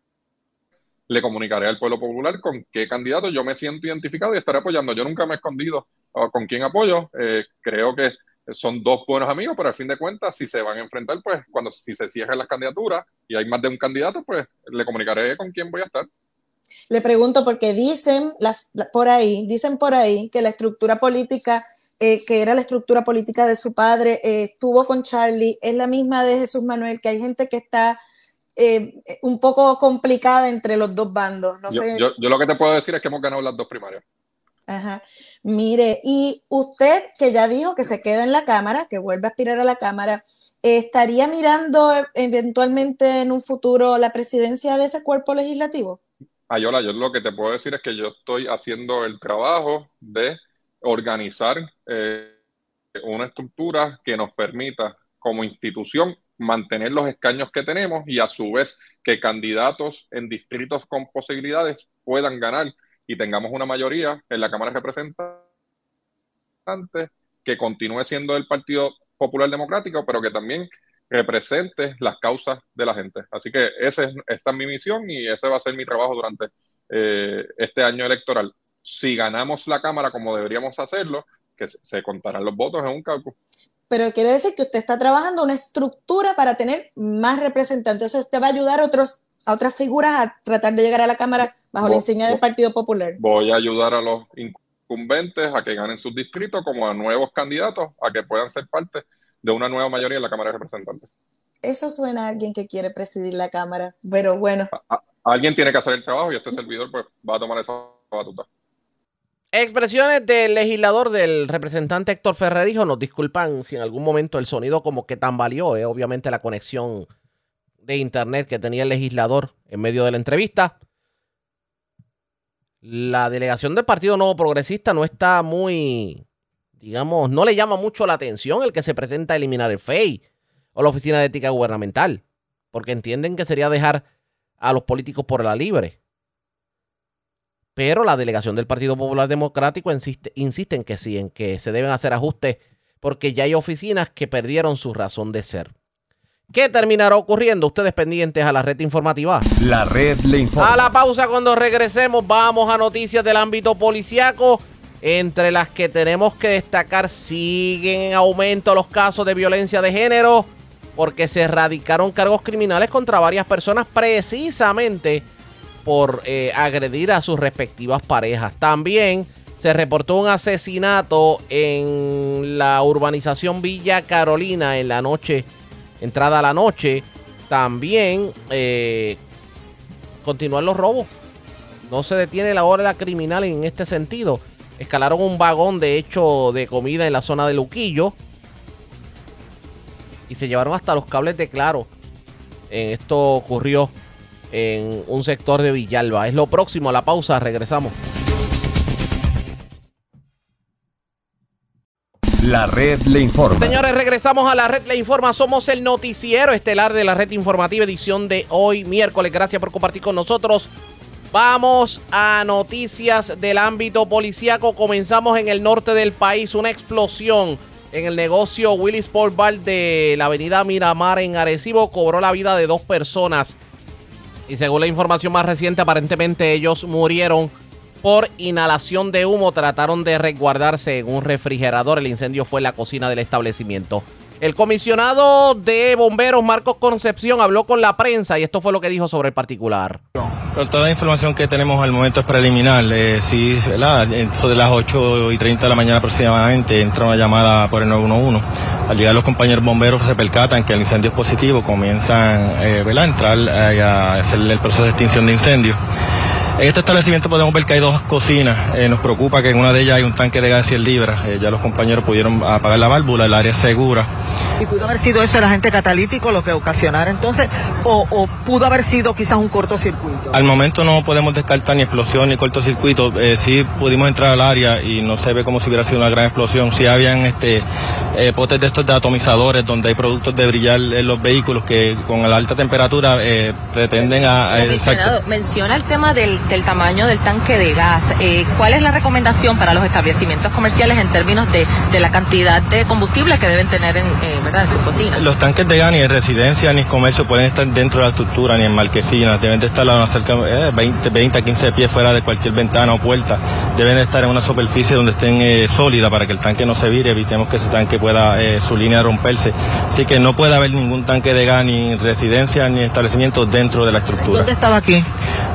le comunicaré al pueblo popular con qué candidato yo me siento identificado y estaré apoyando. Yo nunca me he escondido con quién apoyo. Eh, creo que son dos buenos amigos, pero al fin de cuentas, si se van a enfrentar, pues cuando si se cierran las candidaturas y hay más de un candidato, pues le comunicaré con quién voy a estar. Le pregunto porque dicen por ahí, dicen por ahí que la estructura política, eh, que era la estructura política de su padre, eh, estuvo con Charlie, es la misma de Jesús Manuel, que hay gente que está eh, un poco complicada entre los dos bandos. No yo, sé. Yo, yo, lo que te puedo decir es que hemos ganado las dos primarias. Ajá. Mire, y usted que ya dijo que se queda en la Cámara, que vuelve a aspirar a la Cámara, ¿estaría mirando eventualmente en un futuro la presidencia de ese cuerpo legislativo? Ayola, yo lo que te puedo decir es que yo estoy haciendo el trabajo de organizar eh, una estructura que nos permita como institución mantener los escaños que tenemos y a su vez que candidatos en distritos con posibilidades puedan ganar y tengamos una mayoría en la Cámara de Representantes que continúe siendo el partido Popular Democrático, pero que también represente las causas de la gente. Así que esa es, esta es mi misión y ese va a ser mi trabajo durante eh, este año electoral. Si ganamos la Cámara como deberíamos hacerlo, que se, contarán los votos en un cálculo. Pero quiere decir que usted está trabajando una estructura para tener más representantes. usted va a ayudar a, otros, a otras figuras a tratar de llegar a la Cámara bajo la insignia del Partido Popular. Voy a ayudar a los incumbentes a que ganen sus distritos como a nuevos candidatos a que puedan ser parte de una nueva mayoría en la Cámara de Representantes. Eso suena a alguien que quiere presidir la Cámara, pero bueno. alguien tiene que hacer el trabajo y este servidor pues va a tomar esa batuta. Expresiones del legislador, del representante Héctor Ferrerijo. Nos disculpan si en algún momento el sonido como que tambaleó. Eh, obviamente la conexión de internet que tenía el legislador en medio de la entrevista. La delegación del Partido Nuevo Progresista no está muy digamos, no le llama mucho la atención el que se presenta a eliminar el FEI o la Oficina de Ética Gubernamental, porque entienden que sería dejar a los políticos por la libre. Pero la delegación del Partido Popular Democrático insiste, insiste en que sí, en que se deben hacer ajustes, porque ya hay oficinas que perdieron su razón de ser. ¿Qué terminará ocurriendo? Ustedes pendientes a la red informativa. La red le informa. A la pausa cuando regresemos vamos a noticias del ámbito policiaco entre las que tenemos que destacar, siguen en aumento los casos de violencia de género porque se erradicaron cargos criminales contra varias personas precisamente por eh, agredir a sus respectivas parejas. También se reportó un asesinato en la urbanización Villa Carolina en la noche, entrada a la noche. También eh, continúan los robos. No se detiene la hora criminal en este sentido. Escalaron un vagón de hecho de comida en la zona de Luquillo. Y se llevaron hasta los cables de claro. Esto ocurrió en un sector de Villalba. Es lo próximo a la pausa. Regresamos. La red le informa. Señores, regresamos a la red le informa. Somos el noticiero estelar de la red informativa edición de hoy miércoles. Gracias por compartir con nosotros. Vamos a noticias del ámbito policíaco. Comenzamos en el norte del país. Una explosión en el negocio Willis Sport Bar de la avenida Miramar en Arecibo cobró la vida de dos personas. Y según la información más reciente, aparentemente ellos murieron por inhalación de humo. Trataron de resguardarse en un refrigerador. El incendio fue en la cocina del establecimiento. El comisionado de bomberos, Marcos Concepción, habló con la prensa y esto fue lo que dijo sobre el particular. toda la información que tenemos al momento es preliminar. Eh, sí, de las 8 y 30 de la mañana aproximadamente entra una llamada por el 911. Al llegar los compañeros bomberos se percatan que el incendio es positivo, comienzan eh, a entrar eh, a hacer el proceso de extinción de incendios. En este establecimiento podemos ver que hay dos cocinas. Eh, nos preocupa que en una de ellas hay un tanque de gas de 100 libras. Eh, ya los compañeros pudieron apagar la válvula, el área es segura. ¿Y pudo haber sido eso el agente catalítico lo que ocasionara entonces? ¿O, pudo haber sido quizás un cortocircuito? Al momento no podemos descartar ni explosión ni cortocircuito. Eh, sí pudimos entrar al área y no se ve como si hubiera sido una gran explosión. Sí habían este, eh, potes de estos de atomizadores donde hay productos de brillar en los vehículos que con la alta temperatura eh, pretenden a... menciona el tema del, tamaño del tanque de gas. Eh, ¿Cuál es la recomendación para los establecimientos comerciales en términos de, la cantidad de combustible que deben tener en, ¿verdad? en su cocina? Los tanques de gas ni en residencia ni en comercio pueden estar dentro de la estructura ni en marquesinas. Deben de estar a cerca de 20, 20 a 15 pies fuera de cualquier ventana o puerta. Deben de estar en una superficie donde estén sólida para que el tanque no se vire. Evitemos que ese tanque pueda eh, su línea romperse. Así que no puede haber ningún tanque de gas, ni residencia, ni establecimiento dentro de la estructura. ¿Dónde estaba aquí?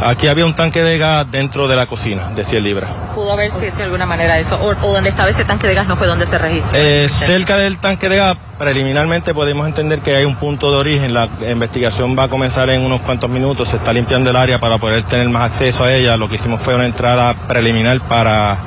Aquí había un tanque de gas dentro de la cocina, de 100 libras. ¿Pudo haber sido de alguna manera eso? ¿O, donde estaba ese tanque de gas no fue donde se registró? Eh, cerca del tanque de gas, preliminarmente podemos entender que hay un punto de origen. La investigación va a comenzar en unos cuantos minutos. Se está limpiando el área para poder tener más acceso a ella. Lo que hicimos fue una entrada preliminar para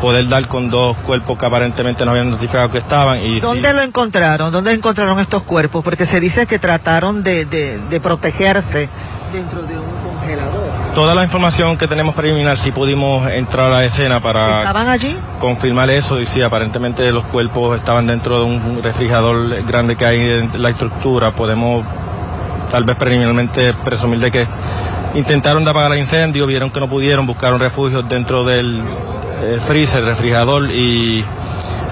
poder dar con dos cuerpos que aparentemente no habían notificado que estaban. Y ¿Dónde lo encontraron? ¿Dónde encontraron estos cuerpos? Porque se dice que trataron de, de, protegerse dentro de un congelador. Toda la información que tenemos preliminar, si pudimos entrar a la escena para... ¿Estaban allí? Confirmar eso y sí, aparentemente los cuerpos estaban dentro de un refrigerador grande que hay en la estructura. Podemos tal vez preliminarmente presumir de que intentaron de apagar el incendio, vieron que no pudieron, buscaron refugios dentro del, el freezer, el refrigerador y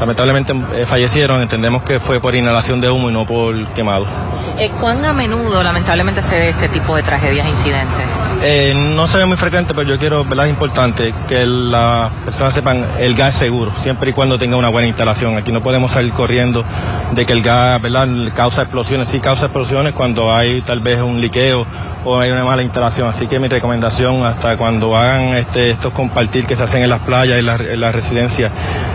lamentablemente eh, fallecieron. Entendemos que fue por inhalación de humo y no por quemado. Eh, ¿Cuán a menudo lamentablemente se ve este tipo de tragedias e incidentes? Eh, no se ve muy frecuente, pero yo quiero, ¿verdad? Es importante que las personas sepan el gas seguro, siempre y cuando tenga una buena instalación. Aquí no podemos salir corriendo de que el gas, ¿verdad? Causa explosiones. Sí causa explosiones cuando hay tal vez un liqueo o hay una mala instalación. Así que mi recomendación hasta cuando hagan este, estos compartir que se hacen en las playas y las residencias,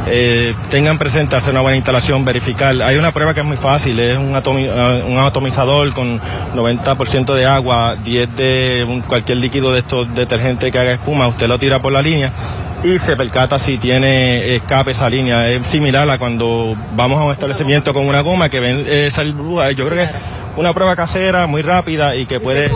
eh, tengan presente hacer una buena instalación, verificar. Hay una prueba que es muy fácil, es un, un atomizador con 90% de agua, 10 de cualquier líquido de estos detergentes que haga espuma, usted lo tira por la línea y se percata si tiene escape esa línea. Es similar a cuando vamos a un establecimiento con una goma que ven esa Yo creo que una prueba casera muy rápida y que puede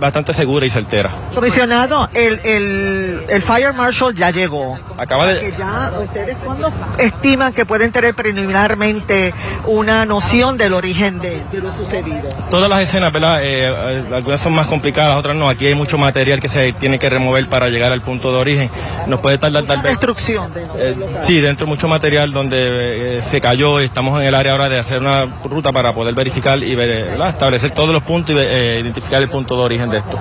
bastante segura y certera. Comisionado, el, el, el Fire Marshal ya llegó. Acaba de... Que ya, ¿Ustedes cuándo estiman que pueden tener preliminarmente una noción del origen de, lo sucedido? Todas las escenas, ¿verdad? Eh, eh, algunas son más complicadas, otras no. Aquí hay mucho material que se tiene que remover para llegar al punto de origen. Nos puede tardar tal vez... destrucción? Eh, sí, dentro mucho material donde se cayó. Estamos en el área ahora de hacer una ruta para poder verificar y ver, establecer todos los puntos y identificar el punto de origen esto.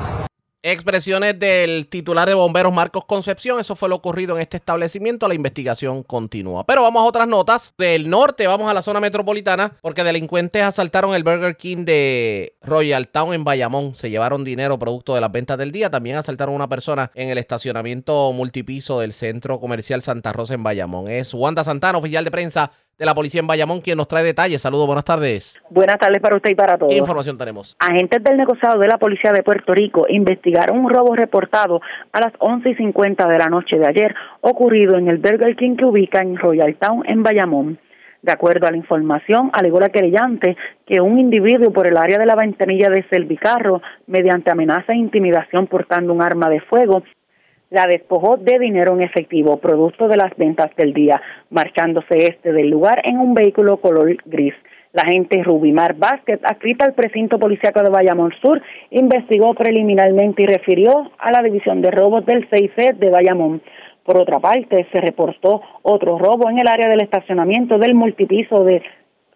Expresiones del titular de bomberos Marcos Concepción. Eso fue lo ocurrido en este establecimiento. La investigación continúa. Pero vamos a otras notas. Del norte vamos a la zona metropolitana porque delincuentes asaltaron el Burger King de Royal Town en Bayamón. Se llevaron dinero producto de las ventas del día. También asaltaron a una persona en el estacionamiento multipiso del centro comercial Santa Rosa en Bayamón. Es Wanda Santana, oficial de prensa de la policía en Bayamón, quien nos trae detalles. Saludos, buenas tardes. Buenas tardes para usted y para todos. ¿Qué información tenemos? Agentes del negociado de la policía de Puerto Rico investigaron un robo reportado a las 11 y 50 de la noche de ayer, ocurrido en el Burger King que ubica en Royal Town, en Bayamón. De acuerdo a la información, alegó la querellante que un individuo por el área de la ventanilla de Selvicarro, mediante amenaza e intimidación portando un arma de fuego, la despojó de dinero en efectivo, producto de las ventas del día, marchándose este del lugar en un vehículo color gris. La agente Rubimar Vázquez, adscrita al precinto policíaco de Bayamón Sur, investigó preliminarmente y refirió a la división de robos del 6C de Bayamón. Por otra parte, se reportó otro robo en el área del estacionamiento del multipiso de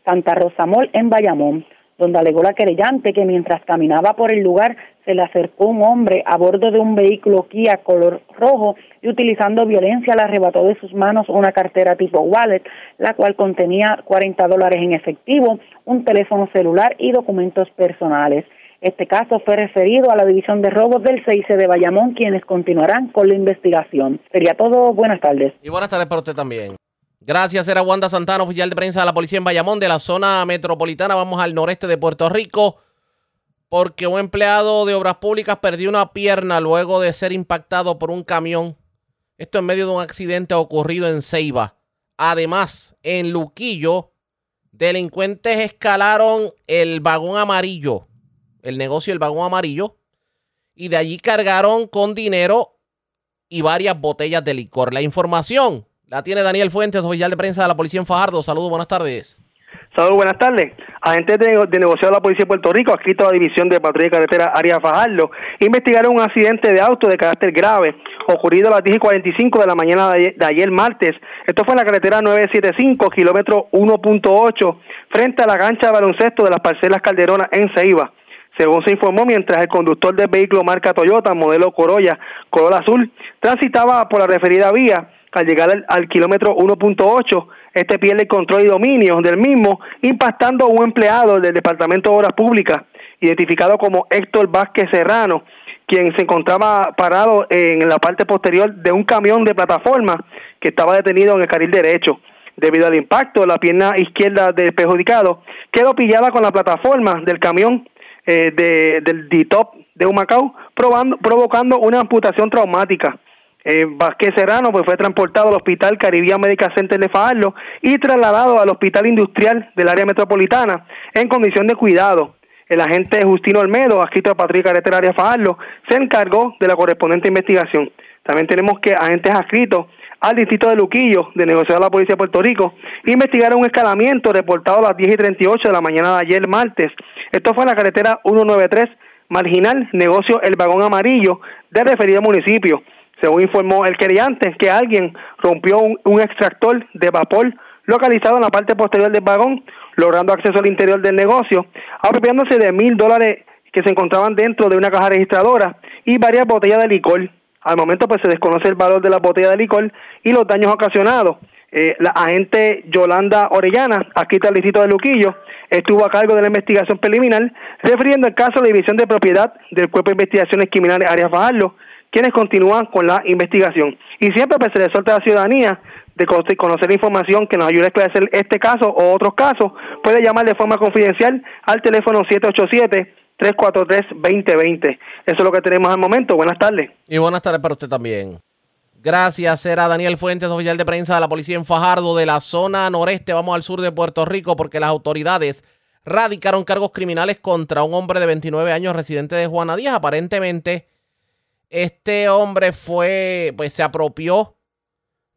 Santa Rosa Mall en Bayamón donde alegó la querellante que mientras caminaba por el lugar se le acercó un hombre a bordo de un vehículo Kia color rojo y utilizando violencia le arrebató de sus manos una cartera tipo wallet, la cual contenía 40 dólares en efectivo, un teléfono celular y documentos personales. Este caso fue referido a la División de Robos del CIC de Bayamón, quienes continuarán con la investigación. Sería todo. Buenas tardes. Y buenas tardes para usted también. Gracias, era Wanda Santana, oficial de prensa de la policía en Bayamón, de la zona metropolitana. Vamos al noreste de Puerto Rico, porque un empleado de obras públicas perdió una pierna luego de ser impactado por un camión. Esto en medio de un accidente ocurrido en Ceiba. Además, en Luquillo, delincuentes escalaron el vagón amarillo, el negocio del vagón amarillo, y de allí cargaron con dinero y varias botellas de licor. La información la tiene Daniel Fuentes, oficial de prensa de la Policía en Fajardo. Saludos, buenas tardes. Saludos, buenas tardes. Agentes de, de negociado de la Policía de Puerto Rico, adscrito a la División de Patrulla de Carretera Área Fajardo, investigaron un accidente de auto de carácter grave ocurrido a las 10 y 45 de la mañana de ayer, martes. Esto fue en la carretera 975, kilómetro 1.8, frente a la cancha de baloncesto de las parcelas Calderona en Ceiba. Según se informó, mientras el conductor del vehículo marca Toyota, modelo Corolla, color azul, transitaba por la referida vía, al llegar al, kilómetro 1.8, este pierde el control y dominio del mismo, impactando a un empleado del Departamento de Obras Públicas, identificado como Héctor Vázquez Serrano, quien se encontraba parado en la parte posterior de un camión de plataforma que estaba detenido en el carril derecho. Debido al impacto, la pierna izquierda del perjudicado quedó pillada con la plataforma del camión eh, de, del D-Top de Humacao, provocando una amputación traumática. Eh, Vázquez Serrano pues, fue transportado al Hospital Caribbean Medical Center de Fajardo y trasladado al Hospital Industrial del área metropolitana en condición de cuidado. El agente Justino Olmedo, adscrito a Patrulla Carretera Área Fajardo, se encargó de la correspondiente investigación. También tenemos que agentes adscritos al distrito de Luquillo, de negociar la Policía de Puerto Rico, investigaron un escalamiento reportado a las 10 y 38 de la mañana de ayer martes. Esto fue en la carretera 193, marginal, negocio El Vagón Amarillo, del referido municipio. Según informó el queriante, que alguien rompió un, extractor de vapor localizado en la parte posterior del vagón, logrando acceso al interior del negocio, apropiándose de mil dólares que se encontraban dentro de una caja registradora y varias botellas de licor. Al momento pues se desconoce el valor de la botella de licor y los daños ocasionados. Eh, la agente Yolanda Orellana, aquí está el distrito de Luquillo, estuvo a cargo de la investigación preliminar, refiriendo el caso de división de propiedad del Cuerpo de Investigaciones Criminales Arias Fajardo, quienes continúan con la investigación. Y siempre pues, se le suelta a la ciudadanía de conocer información que nos ayude a esclarecer este caso o otros casos, puede llamar de forma confidencial al teléfono 787-343-2020. Eso es lo que tenemos al momento. Buenas tardes. Y buenas tardes para usted también. Gracias, era Daniel Fuentes, oficial de prensa de la policía en Fajardo, de la zona noreste. Vamos al sur de Puerto Rico porque las autoridades radicaron cargos criminales contra un hombre de 29 años residente de Juana Díaz. Aparentemente, este hombre fue, pues se apropió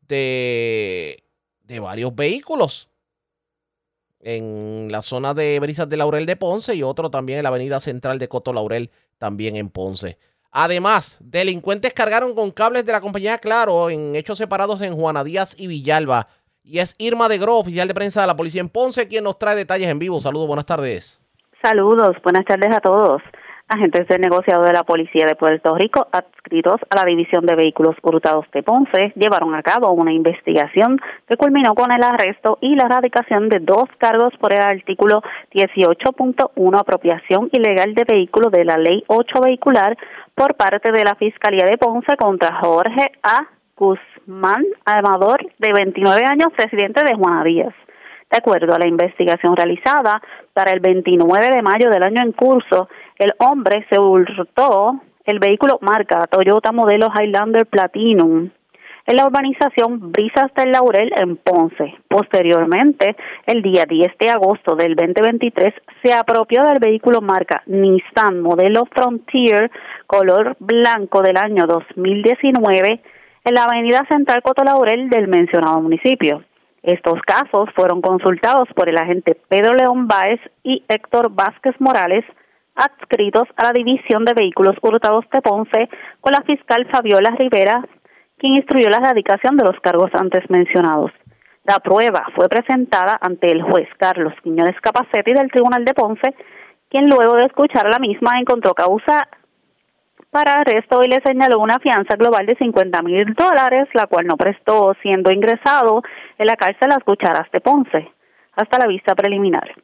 de, de varios vehículos en la zona de Brisas de Laurel de Ponce y otro también en la avenida central de Coto Laurel, también en Ponce. Además, delincuentes cargaron con cables de la compañía Claro en hechos separados en Juana Díaz y Villalba. Y es Irma de Gro, oficial de prensa de la policía en Ponce, quien nos trae detalles en vivo. Saludos, buenas tardes. Saludos, buenas tardes a todos. Agentes del negociado de la Policía de Puerto Rico, adscritos a la División de Vehículos Hurtados de Ponce, llevaron a cabo una investigación que culminó con el arresto y la erradicación de dos cargos por el artículo 18.1 apropiación ilegal de vehículos de la Ley 8 vehicular por parte de la Fiscalía de Ponce contra Jorge A. Guzmán Amador, de 29 años, residente de Juana Díaz. De acuerdo a la investigación realizada para el 29 de mayo del año en curso, el hombre se hurtó el vehículo marca Toyota modelo Highlander Platinum en la urbanización Brisas del Laurel en Ponce. Posteriormente, el día 10 de agosto del 2023, se apropió del vehículo marca Nissan modelo Frontier color blanco del año 2019 en la avenida Central Coto Laurel del mencionado municipio. Estos casos fueron consultados por el agente Pedro León Báez y Héctor Vázquez Morales, adscritos a la División de Vehículos Hurtados de Ponce, con la fiscal Fabiola Rivera quien instruyó la erradicación de los cargos antes mencionados. La prueba fue presentada ante el juez Carlos Quiñones Capacetti del Tribunal de Ponce, quien luego de escuchar la misma encontró causa para arresto y le señaló una fianza global de 50 mil dólares, la cual no prestó, siendo ingresado en la cárcel Las Cucharas de Ponce, hasta la vista preliminar.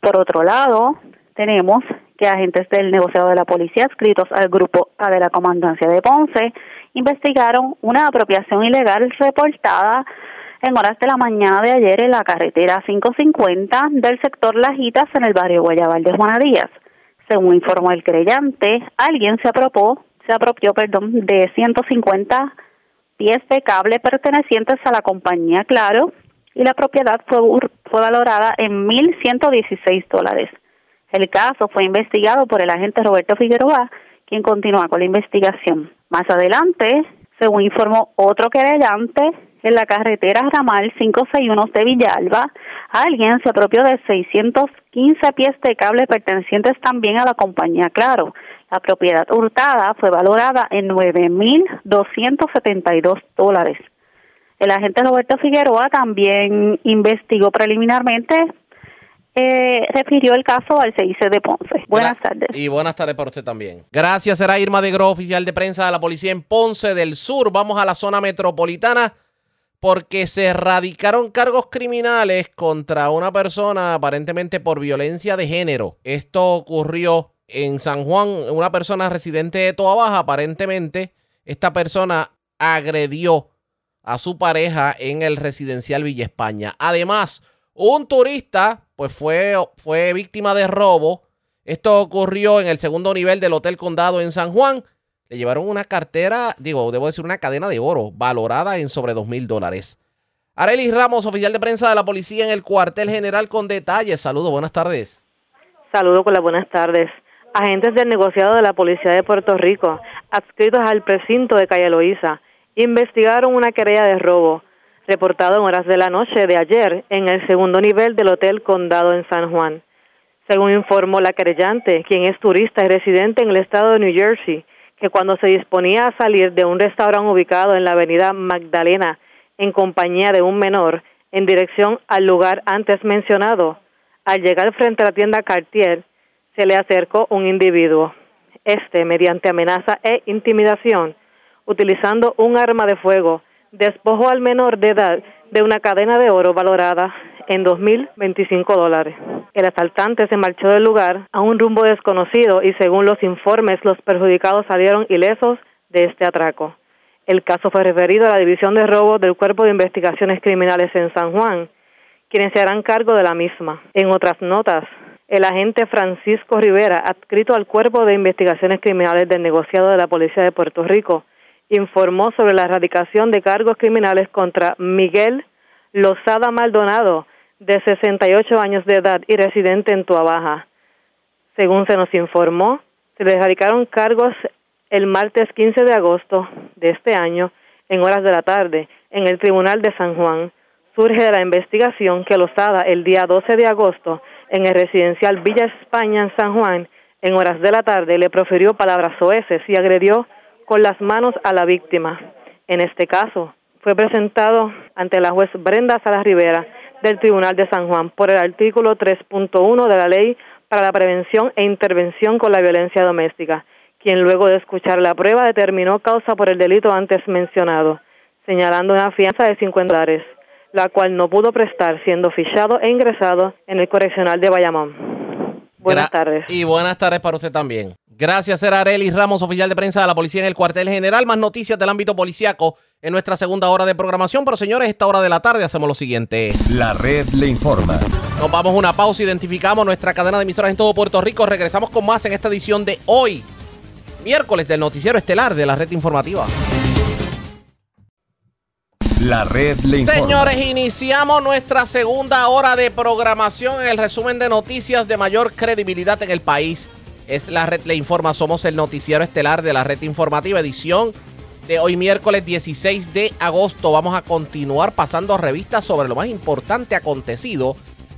Por otro lado, tenemos que agentes del negociado de la policía adscritos al grupo A de la Comandancia de Ponce investigaron una apropiación ilegal reportada en horas de la mañana de ayer en la carretera 550 del sector Lajitas en el barrio Guayabal de Juana Díaz. Según informó el creyente, alguien se apropió, se apropió perdón, de 150 pies de cable pertenecientes a la compañía Claro y la propiedad fue, fue valorada en 1.116 dólares. El caso fue investigado por el agente Roberto Figueroa, quien continúa con la investigación. Más adelante, según informó otro querellante, en la carretera ramal 561 de Villalba, alguien se apropió de 615 pies de cable pertenecientes también a la compañía Claro. La propiedad hurtada fue valorada en 9.272 dólares. El agente Roberto Figueroa también investigó preliminarmente eh, refirió el caso al CIC de Ponce. Buenas tardes. Y buenas tardes para usted también. Gracias, será Irma de Gro, oficial de prensa de la policía en Ponce del Sur. Vamos a la zona metropolitana porque se erradicaron cargos criminales contra una persona aparentemente por violencia de género. Esto ocurrió en San Juan, una persona residente de Toa Baja, aparentemente esta persona agredió a su pareja en el residencial Villa España. Además, un turista pues fue, fue víctima de robo. Esto ocurrió en el segundo nivel del Hotel Condado en San Juan. Le llevaron una cartera, digo, debo decir una cadena de oro, valorada en sobre dos mil dólares. Arelis Ramos, oficial de prensa de la policía en el cuartel general con detalles. Saludos, buenas tardes. Saludos con las buenas tardes. Agentes del negociado de la Policía de Puerto Rico, adscritos al precinto de Calle Loíza, investigaron una querella de robo reportado en horas de la noche de ayer en el segundo nivel del Hotel Condado en San Juan. Según informó la querellante, quien es turista y residente en el estado de New Jersey, que cuando se disponía a salir de un restaurante ubicado en la avenida Magdalena en compañía de un menor, en dirección al lugar antes mencionado. Al llegar frente a la tienda Cartier, se le acercó un individuo. Este, mediante amenaza e intimidación, utilizando un arma de fuego, despojó al menor de edad de una cadena de oro valorada en 2.025 dólares. El asaltante se marchó del lugar a un rumbo desconocido y según los informes los perjudicados salieron ilesos de este atraco. El caso fue referido a la División de Robos del Cuerpo de Investigaciones Criminales en San Juan, quienes se harán cargo de la misma. En otras notas, el agente Francisco Rivera, adscrito al Cuerpo de Investigaciones Criminales del negociado de la Policía de Puerto Rico, informó sobre la erradicación de cargos criminales contra Miguel Lozada Maldonado, de 68 años de edad y residente en Tuabaja. Según se nos informó, se le erradicaron cargos el martes 15 de agosto de este año, en horas de la tarde, en el Tribunal de San Juan. Surge de la investigación que Lozada el día 12 de agosto, en el residencial Villa España en San Juan, en horas de la tarde, le profirió palabras soeces y agredió con las manos a la víctima. En este caso, fue presentado ante la juez Brenda Salas Rivera del Tribunal de San Juan por el artículo 3.1 de la Ley para la Prevención e Intervención con la Violencia Doméstica, quien luego de escuchar la prueba determinó causa por el delito antes mencionado, señalando una fianza de 50 dólares, la cual no pudo prestar siendo fichado e ingresado en el correccional de Bayamón. Buenas tardes. Y buenas tardes para usted también. Gracias, era Arely Ramos, oficial de prensa de la policía en el cuartel general. Más noticias del ámbito policiaco en nuestra segunda hora de programación. Pero señores, esta hora de la tarde hacemos lo siguiente. La red le informa. Nos vamos a una pausa, identificamos nuestra cadena de emisoras en todo Puerto Rico. Regresamos con más en esta edición de hoy, miércoles del noticiero estelar de la red informativa. La red le informa. Señores, iniciamos nuestra segunda hora de programación en el resumen de noticias de mayor credibilidad en el país es la red Le Informa. Somos el noticiero estelar de la red informativa, edición de hoy miércoles 16 de agosto. Vamos a continuar pasando revistas sobre lo más importante acontecido.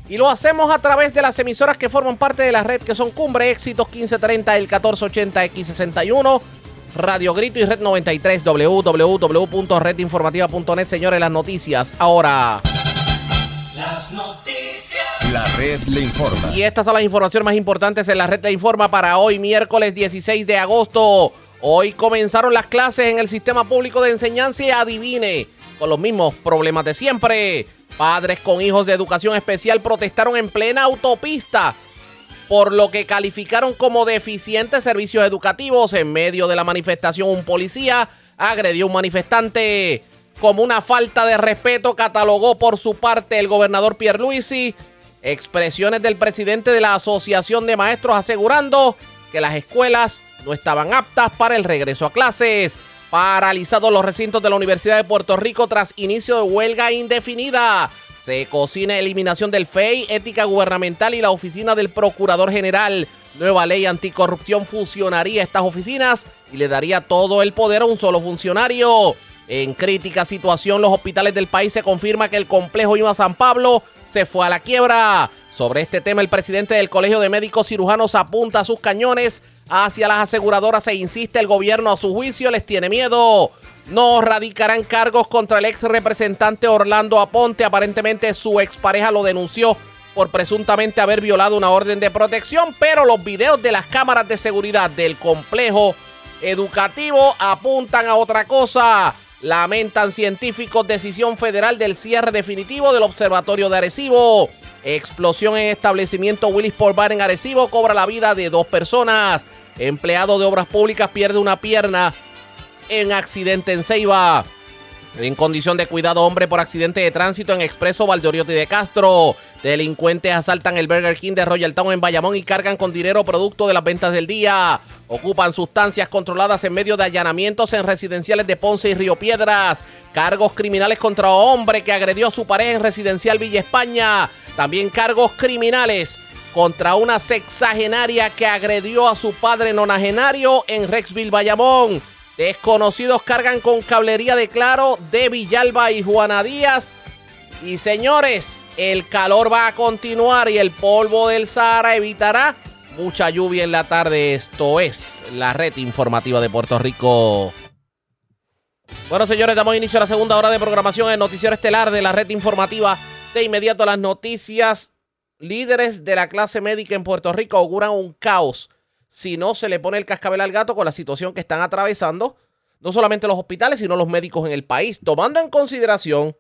Y lo hacemos a través de las emisoras que forman parte de la red, que son Cumbre Éxitos 1530, el 1480 X61, Radio Grito y Red 93, www.redinformativa.net. Señores, las noticias ahora. Las noticias. La red le informa. Y estas son las informaciones más importantes en la red le informa para hoy, miércoles 16 de agosto. Hoy comenzaron las clases en el sistema público de enseñanza y adivine, con los mismos problemas de siempre. Padres con hijos de educación especial protestaron en plena autopista por lo que calificaron como deficientes servicios educativos. En medio de la manifestación, un policía agredió a un manifestante como una falta de respeto, catalogó por su parte el gobernador Pierluisi expresiones del presidente de la Asociación de Maestros asegurando que las escuelas no estaban aptas para el regreso a clases. Paralizados los recintos de la Universidad de Puerto Rico tras inicio de huelga indefinida. Se cocina eliminación del FEI, ética gubernamental y la oficina del Procurador General. Nueva ley anticorrupción fusionaría estas oficinas y le daría todo el poder a un solo funcionario. En crítica situación, los hospitales del país se confirma que el complejo IMA San Pablo se fue a la quiebra. Sobre este tema, el presidente del Colegio de Médicos Cirujanos apunta sus cañones hacia las aseguradoras e insiste el gobierno a su juicio les tiene miedo. No radicarán cargos contra el ex representante Orlando Aponte. Aparentemente su expareja lo denunció por presuntamente haber violado una orden de protección, pero los videos de las cámaras de seguridad del complejo educativo apuntan a otra cosa. Lamentan científicos decisión federal del cierre definitivo del observatorio de Arecibo. Explosión en establecimiento Willis Bar en Arecibo cobra la vida de dos personas. Empleado de obras públicas pierde una pierna en accidente en Ceiba. En condición de cuidado, hombre por accidente de tránsito en Expreso Valdoriotti de Castro. Delincuentes asaltan el Burger King de Royal Town en Bayamón y cargan con dinero producto de las ventas del día. Ocupan sustancias controladas en medio de allanamientos en residenciales de Ponce y Río Piedras. Cargos criminales contra hombre que agredió a su pareja en residencial Villa España. También cargos criminales contra una sexagenaria que agredió a su padre nonagenario en Rexville, Bayamón. Desconocidos cargan con cablería de claro de Villalba y Juana Díaz. Y señores, el calor va a continuar y el polvo del Sahara evitará mucha lluvia en la tarde. Esto es la red informativa de Puerto Rico. Bueno, señores, damos inicio a la segunda hora de programación en Noticiero Estelar de la red informativa. De inmediato las noticias. Líderes de la clase médica en Puerto Rico auguran un caos si no se le pone el cascabel al gato con la situación que están atravesando no solamente los hospitales, sino los médicos en el país, tomando en consideración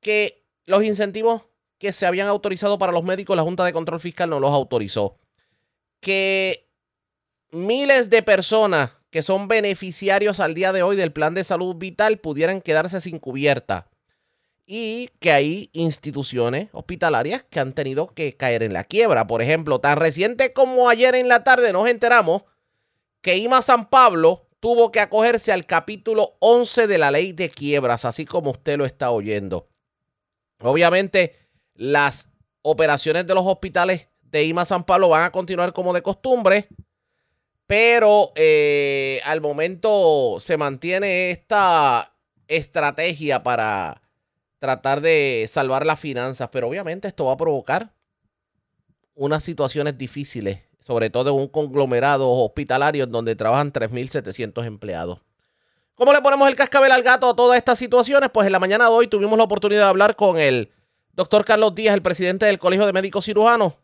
que los incentivos que se habían autorizado para los médicos, la Junta de Control Fiscal no los autorizó. Que miles de personas que son beneficiarios al día de hoy del plan de salud vital pudieran quedarse sin cubierta. Y que hay instituciones hospitalarias que han tenido que caer en la quiebra. Por ejemplo, tan reciente como ayer en la tarde nos enteramos que IMA San Pablo tuvo que acogerse al capítulo 11 de la ley de quiebras, así como usted lo está oyendo. Obviamente, las operaciones de los hospitales de IMA San Pablo van a continuar como de costumbre, pero eh, al momento se mantiene esta estrategia para tratar de salvar las finanzas, pero obviamente esto va a provocar unas situaciones difíciles sobre todo en un conglomerado hospitalario en donde trabajan 3.700 empleados. ¿Cómo le ponemos el cascabel al gato a todas estas situaciones? Pues en la mañana de hoy tuvimos la oportunidad de hablar con el doctor Carlos Díaz, el presidente del Colegio de Médicos Cirujanos,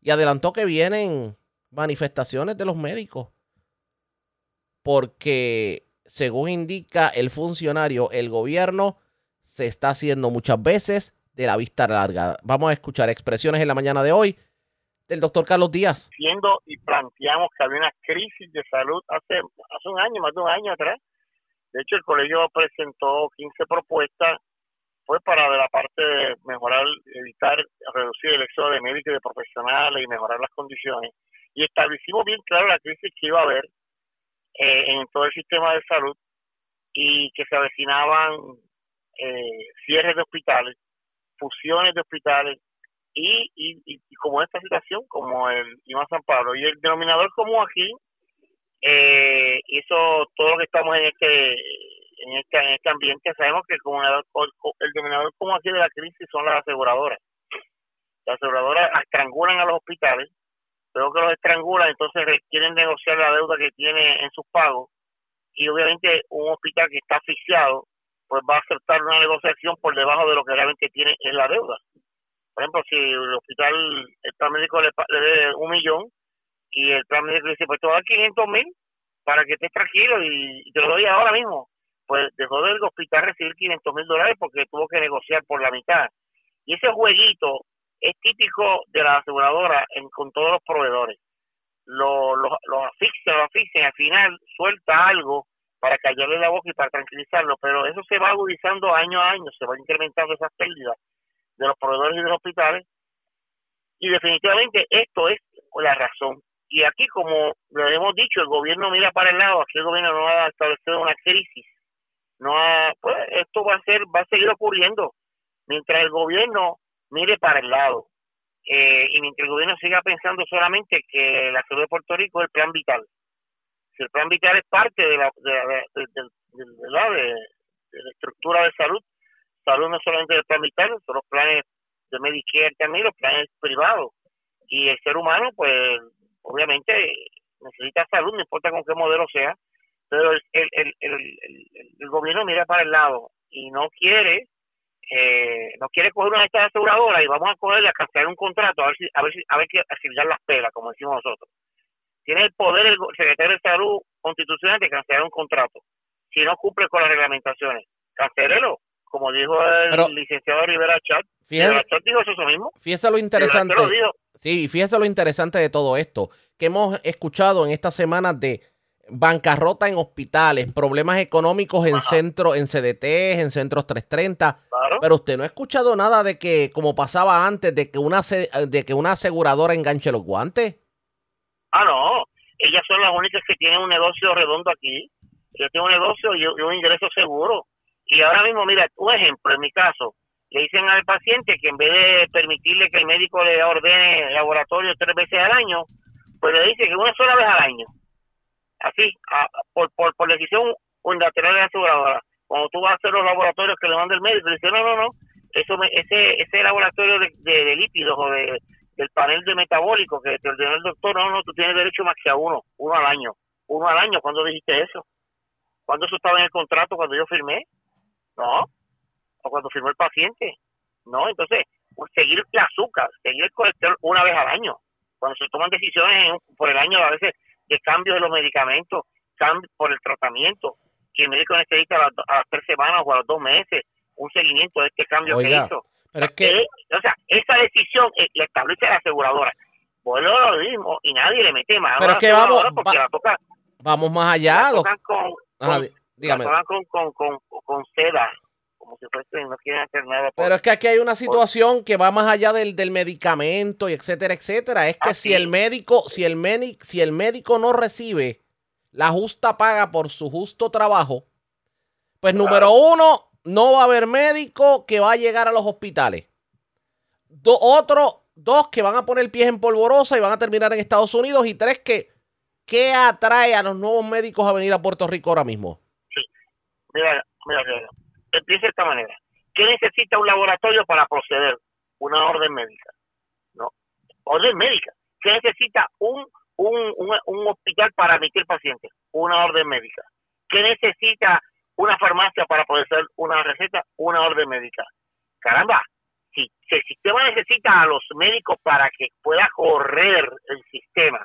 y adelantó que vienen manifestaciones de los médicos, porque según indica el funcionario, el gobierno se está haciendo muchas veces de la vista larga. Vamos a escuchar expresiones en la mañana de hoy del doctor Carlos Díaz. Siendo y planteamos que había una crisis de salud hace, hace un año, más de un año atrás. De hecho, el colegio presentó 15 propuestas, fue para de la parte de mejorar, evitar, reducir el éxodo de médicos y de profesionales y mejorar las condiciones. Y establecimos bien claro la crisis que iba a haber eh, en todo el sistema de salud y que se avecinaban eh, cierres de hospitales, fusiones de hospitales, y, y, y, como esta situación, como el IMA San Pablo. Y el denominador común aquí eh, hizo todo lo que estamos en este en este, en este ambiente. Sabemos que el, el denominador común aquí de la crisis son las aseguradoras. Las aseguradoras estrangulan a los hospitales, luego que los estrangulan, entonces quieren negociar la deuda que tiene en sus pagos. Y obviamente un hospital que está asfixiado, pues va a aceptar una negociación por debajo de lo que realmente tiene en la deuda. Por ejemplo, si el hospital, el plan médico le, dé un millón y el plan médico dice, pues te voy a dar 500 mil para que estés tranquilo y, te lo doy ahora mismo, pues dejó del hospital recibir 500 mil dólares porque tuvo que negociar por la mitad. Y ese jueguito es típico de la aseguradora en, con todos los proveedores. Lo, lo, lo asfixian, lo asfixian, al final suelta algo para callarle la boca y para tranquilizarlo, pero eso se va agudizando año a año, se va incrementando esas pérdidas de los proveedores y de los hospitales. Y definitivamente esto es la razón. Y aquí, como lo hemos dicho, el gobierno mira para el lado, aquí el gobierno no ha establecido una crisis. No ha, pues esto va a ser, va a seguir ocurriendo mientras el gobierno mire para el lado. Eh, y mientras el gobierno siga pensando solamente que la salud de Puerto Rico es el plan vital. Si el plan vital es parte de la, de, de la estructura de salud, salud no solamente del plan vital, son los planes de Medicare también, los planes privados. Y el ser humano, pues, obviamente necesita salud, no importa con qué modelo sea, pero el, el, el, gobierno mira para el lado y no quiere eh, no quiere coger una de estas aseguradoras y vamos a cogerle a cancelar un contrato a ver si a ver si a ver que asignar las pelas como decimos nosotros tiene el poder el secretario de salud constitucional de cancelar un contrato si no cumple con las reglamentaciones cancélelo como dijo el licenciado Rivera Chat, fíjese, dijo eso mismo. Fíjese lo interesante. Sí, fíjese lo interesante de todo esto, que hemos escuchado en estas semanas de bancarrota en hospitales, problemas económicos en centros, en CDT, en centros 330. Pero usted no ha escuchado nada de que, como pasaba antes, de que una de que una aseguradora enganche los guantes. Ah, no. Ellas son las únicas que tienen un negocio redondo aquí. Yo tengo un negocio y un ingreso seguro. Y ahora mismo, mira, un ejemplo, en mi caso, le dicen al paciente que en vez de permitirle que el médico le ordene laboratorio tres veces al año, pues le dice que una sola vez al año. Así, por, por, por decisión unilateral de la aseguradora. Cuando tú vas a hacer los laboratorios que le manda el médico, le dice, no, no, no, eso ese, ese laboratorio de, de, lípidos o de, del panel de metabólico que te ordenó el doctor, no, no, tú tienes derecho más que a uno, uno al año. Uno al año, ¿cuándo dijiste eso? ¿Cuándo eso estaba en el contrato cuando yo firmé? No. O cuando firmó el paciente. No, entonces, pues, seguir el azúcar, seguir el colesterol una vez al año. Cuando se toman decisiones por el año a veces de cambio de los medicamentos, cambio por el tratamiento, que el médico necesita a las, a las tres semanas o a los dos meses un seguimiento de este cambio que hizo. Pero es que- o sea, esa decisión eh, la establece la aseguradora. Vuelvo a lo mismo y nadie le mete mano Pero es que vamos- porque va- la Vamos más allá. la tocan con, Ajá, con- di- dígame. la tocan con, con, seda, como si fuese, no quieren hacer nada. por- Pero es que aquí hay una situación que va más allá del, del medicamento y etcétera, etcétera. Es que si el médico, si el médico, si el médico no recibe la justa paga por su justo trabajo, pues número uno, no va a haber médico que va a llegar a los hospitales. Do- otro, dos que van a poner pies en polvorosa y van a terminar en Estados Unidos. Y tres que, ¿qué atrae a los nuevos médicos a venir a Puerto Rico ahora mismo? Mira, mira, mira, empieza de esta manera. ¿Qué necesita un laboratorio para proceder? Una orden médica. No, orden médica. ¿Qué necesita un, un, un, un hospital para admitir pacientes? Una orden médica. ¿Qué necesita una farmacia para poder hacer una receta? Una orden médica. Caramba, si, si el sistema necesita a los médicos para que pueda correr el sistema,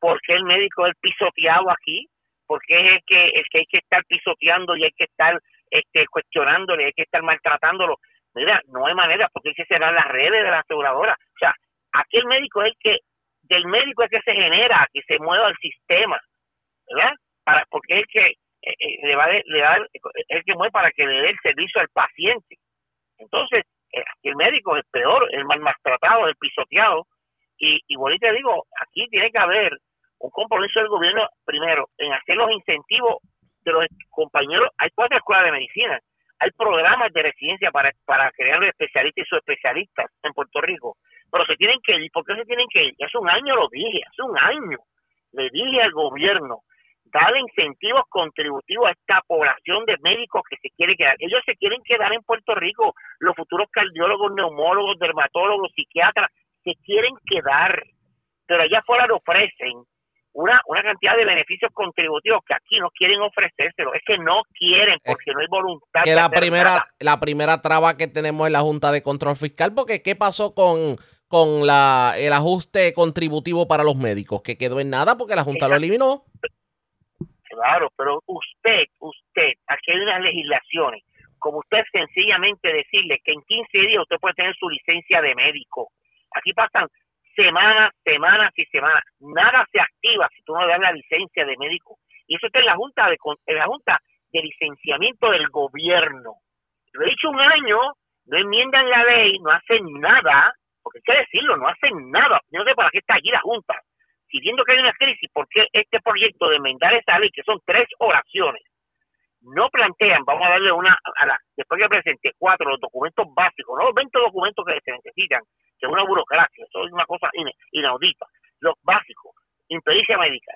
¿por qué el médico es pisoteado aquí? porque es el que, el que hay que estar pisoteando y hay que estar este, cuestionándole, hay que estar maltratándolo. Mira, no hay manera, porque que cerrar las redes de la aseguradora. O sea, aquí el médico es el que, del médico es que se genera, que se mueva el sistema, ¿verdad? Para, porque es que le va, a de- le va es el que mueve para que le dé el servicio al paciente. Entonces, eh, el médico es peor, el mal maltratado, el pisoteado. Y, y bueno, te digo, aquí tiene que haber un compromiso del gobierno, primero, en hacer los incentivos de los compañeros. Hay cuatro escuelas de medicina, hay programas de residencia para, para crear los especialistas y subespecialistas en Puerto Rico, pero se tienen que ir. ¿Por qué se tienen que ir? Hace un año lo dije, hace un año le dije al gobierno, darle incentivos contributivos a esta población de médicos que se quiere quedar. Ellos se quieren quedar en Puerto Rico, los futuros cardiólogos, neumólogos, dermatólogos, psiquiatras, se quieren quedar, pero allá afuera le ofrecen una, una cantidad de beneficios contributivos que aquí no quieren ofrecérselo, es que no quieren porque no hay voluntad. que la primera, nada. la primera traba que tenemos en la Junta de Control Fiscal, porque ¿qué pasó con, con la, el ajuste contributivo para los médicos? Que quedó en nada porque la Junta lo eliminó. Claro, pero usted, usted, aquí hay unas legislaciones, como usted sencillamente decirle que en 15 días usted puede tener su licencia de médico. Aquí pasan semanas, semanas y semanas. Nada se activa si tú no le das la licencia de médico. Y eso está en la Junta de, en la junta de Licenciamiento del Gobierno. Lo he dicho un año, no enmiendan la ley, no hacen nada, porque hay que decirlo, no hacen nada. Yo no sé para qué está allí la Junta. Si viendo que hay una crisis, ¿por qué este proyecto de enmendar esa ley, que son tres oraciones, no plantean, vamos a darle una, a la, después que presente cuatro, los documentos básicos, no los 20 documentos que se necesitan, que es una burocracia, eso es una cosa ina- inaudita, los básicos, impericia médica,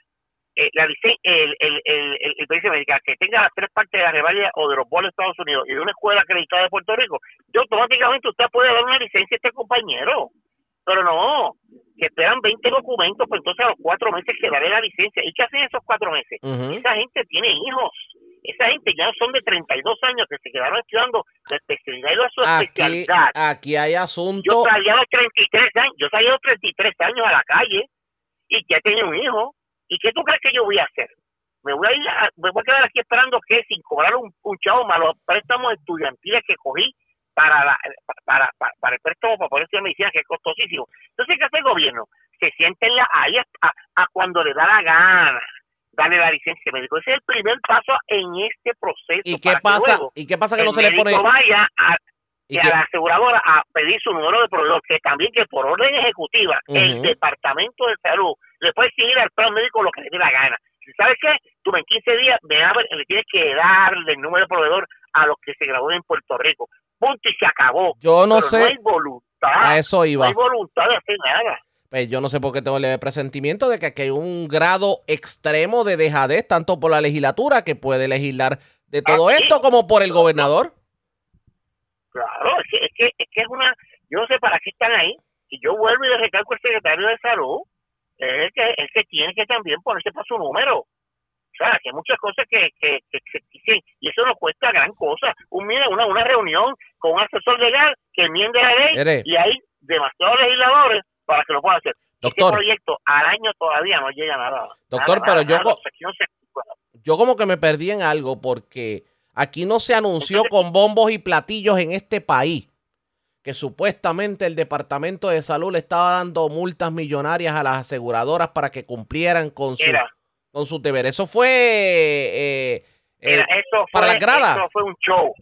eh, la el, el, el, el- el pericia médica que tenga las tres partes de la revalida o de los bolos de Estados Unidos y de una escuela acreditada de Puerto Rico, yo automáticamente usted puede dar una licencia a este compañero. Pero no, que esperan 20 documentos, pues entonces a los cuatro meses que daré la licencia. ¿Y qué hacen esos cuatro meses? Esa gente tiene hijos. Esa gente ya son de 32 años que se quedaron estudiando la especialidad y la su Aquí, especialidad. aquí hay Yo asunto. salí a los 33 años, yo salí a los 33 años a la calle y ya tenía un hijo. ¿Y qué tú crees que yo voy a hacer? Me voy a ir a- me voy a quedar aquí esperando que sin cobrar un, un chavo más los préstamos estudiantiles que cogí para, la, para, para, para el préstamo para estudiar medicina, que es costosísimo. Entonces, ¿qué hace el gobierno? Se sienten la, ahí a, cuando le da la gana darle la licencia médico. Ese es el primer paso en este proceso. ¿Y qué que pasa? luego ¿Y qué pasa que no se le pone? vaya a, ¿Y a la aseguradora a pedir su número de proveedor, que también que por orden ejecutiva el. Departamento de Salud le puede exigir al plan médico lo que le dé la gana. ¿Sabes qué? Tú en 15 días me le tienes que darle el número de proveedor a los que se gradúen en Puerto Rico. Punto y se acabó. Yo no Pero sé. No hay voluntad. A eso iba. No hay voluntad de hacer nada. Pues yo no sé por qué tengo el presentimiento de que aquí hay un grado extremo de dejadez, tanto por la legislatura, que puede legislar de todo esto, como por el gobernador. Claro, es que, es que es que es una, yo no sé para qué están ahí. Y yo vuelvo y le recalco al secretario de salud, es el que, el que tiene que también ponerse para su número. sea, que hay muchas cosas que, que, que, que, y eso no cuesta gran cosa. Un, mira, una, una reunión con un asesor legal que enmiende la ley y hay demasiados legisladores para que lo puedan hacer. Doctor, este proyecto al año todavía no llega nada. Doctor, pero yo, yo como que me perdí en algo porque aquí no se anunció con bombos y platillos en este país que supuestamente el Departamento de Salud le estaba dando multas millonarias a las aseguradoras para que cumplieran con su, con su deber. Eso fue eh, eh, para la grada. Eso fue un show.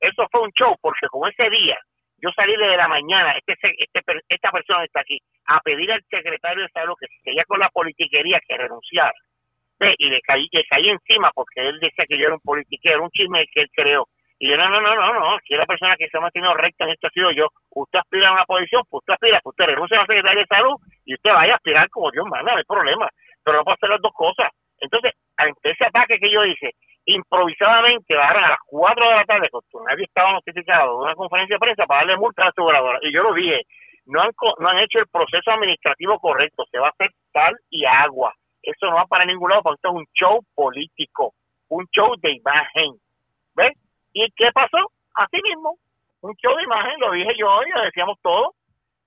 Eso fue un show porque como ese día yo salí desde la mañana, este, este, esta persona está aquí, a pedir al secretario de Salud que se seguía con la politiquería que renunciara. Y le caí, le caí encima porque él decía que yo era un politiquero, un chisme que él creó. Y yo, no, no, no, no, no, si la persona que se ha mantenido recta en esto ha sido yo. Usted aspira a una posición, pues usted aspira, pues usted renuncia a la Secretaría de Salud y usted vaya a aspirar como Dios manda, no hay problema. Pero no puede hacer las dos cosas. Que yo hice, improvisadamente a las 4 de la tarde, cuando nadie estaba notificado, de una conferencia de prensa para darle multa a la aseguradora. Y yo lo dije, no han, no han hecho el proceso administrativo correcto, se va a hacer sal y agua. Eso no va para ningún lado, porque esto es un show político, un show de imagen. ¿Ves? ¿Y qué pasó? Así mismo, un show de imagen, lo dije yo y lo decíamos todos.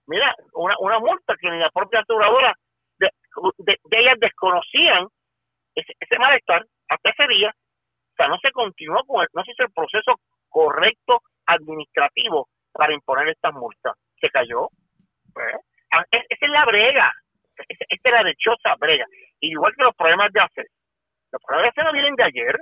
Mira, una, una multa que ni la propia aseguradora de, de, ellas desconocían ese, ese malestar hasta ese día o sea, no se continuó con el, no se hizo el proceso correcto administrativo para imponer estas multas. Se cayó. Ah, esa es la brega. Esta es la dichosa brega. igual que los problemas de hacer. Los problemas de hacer no vienen de ayer.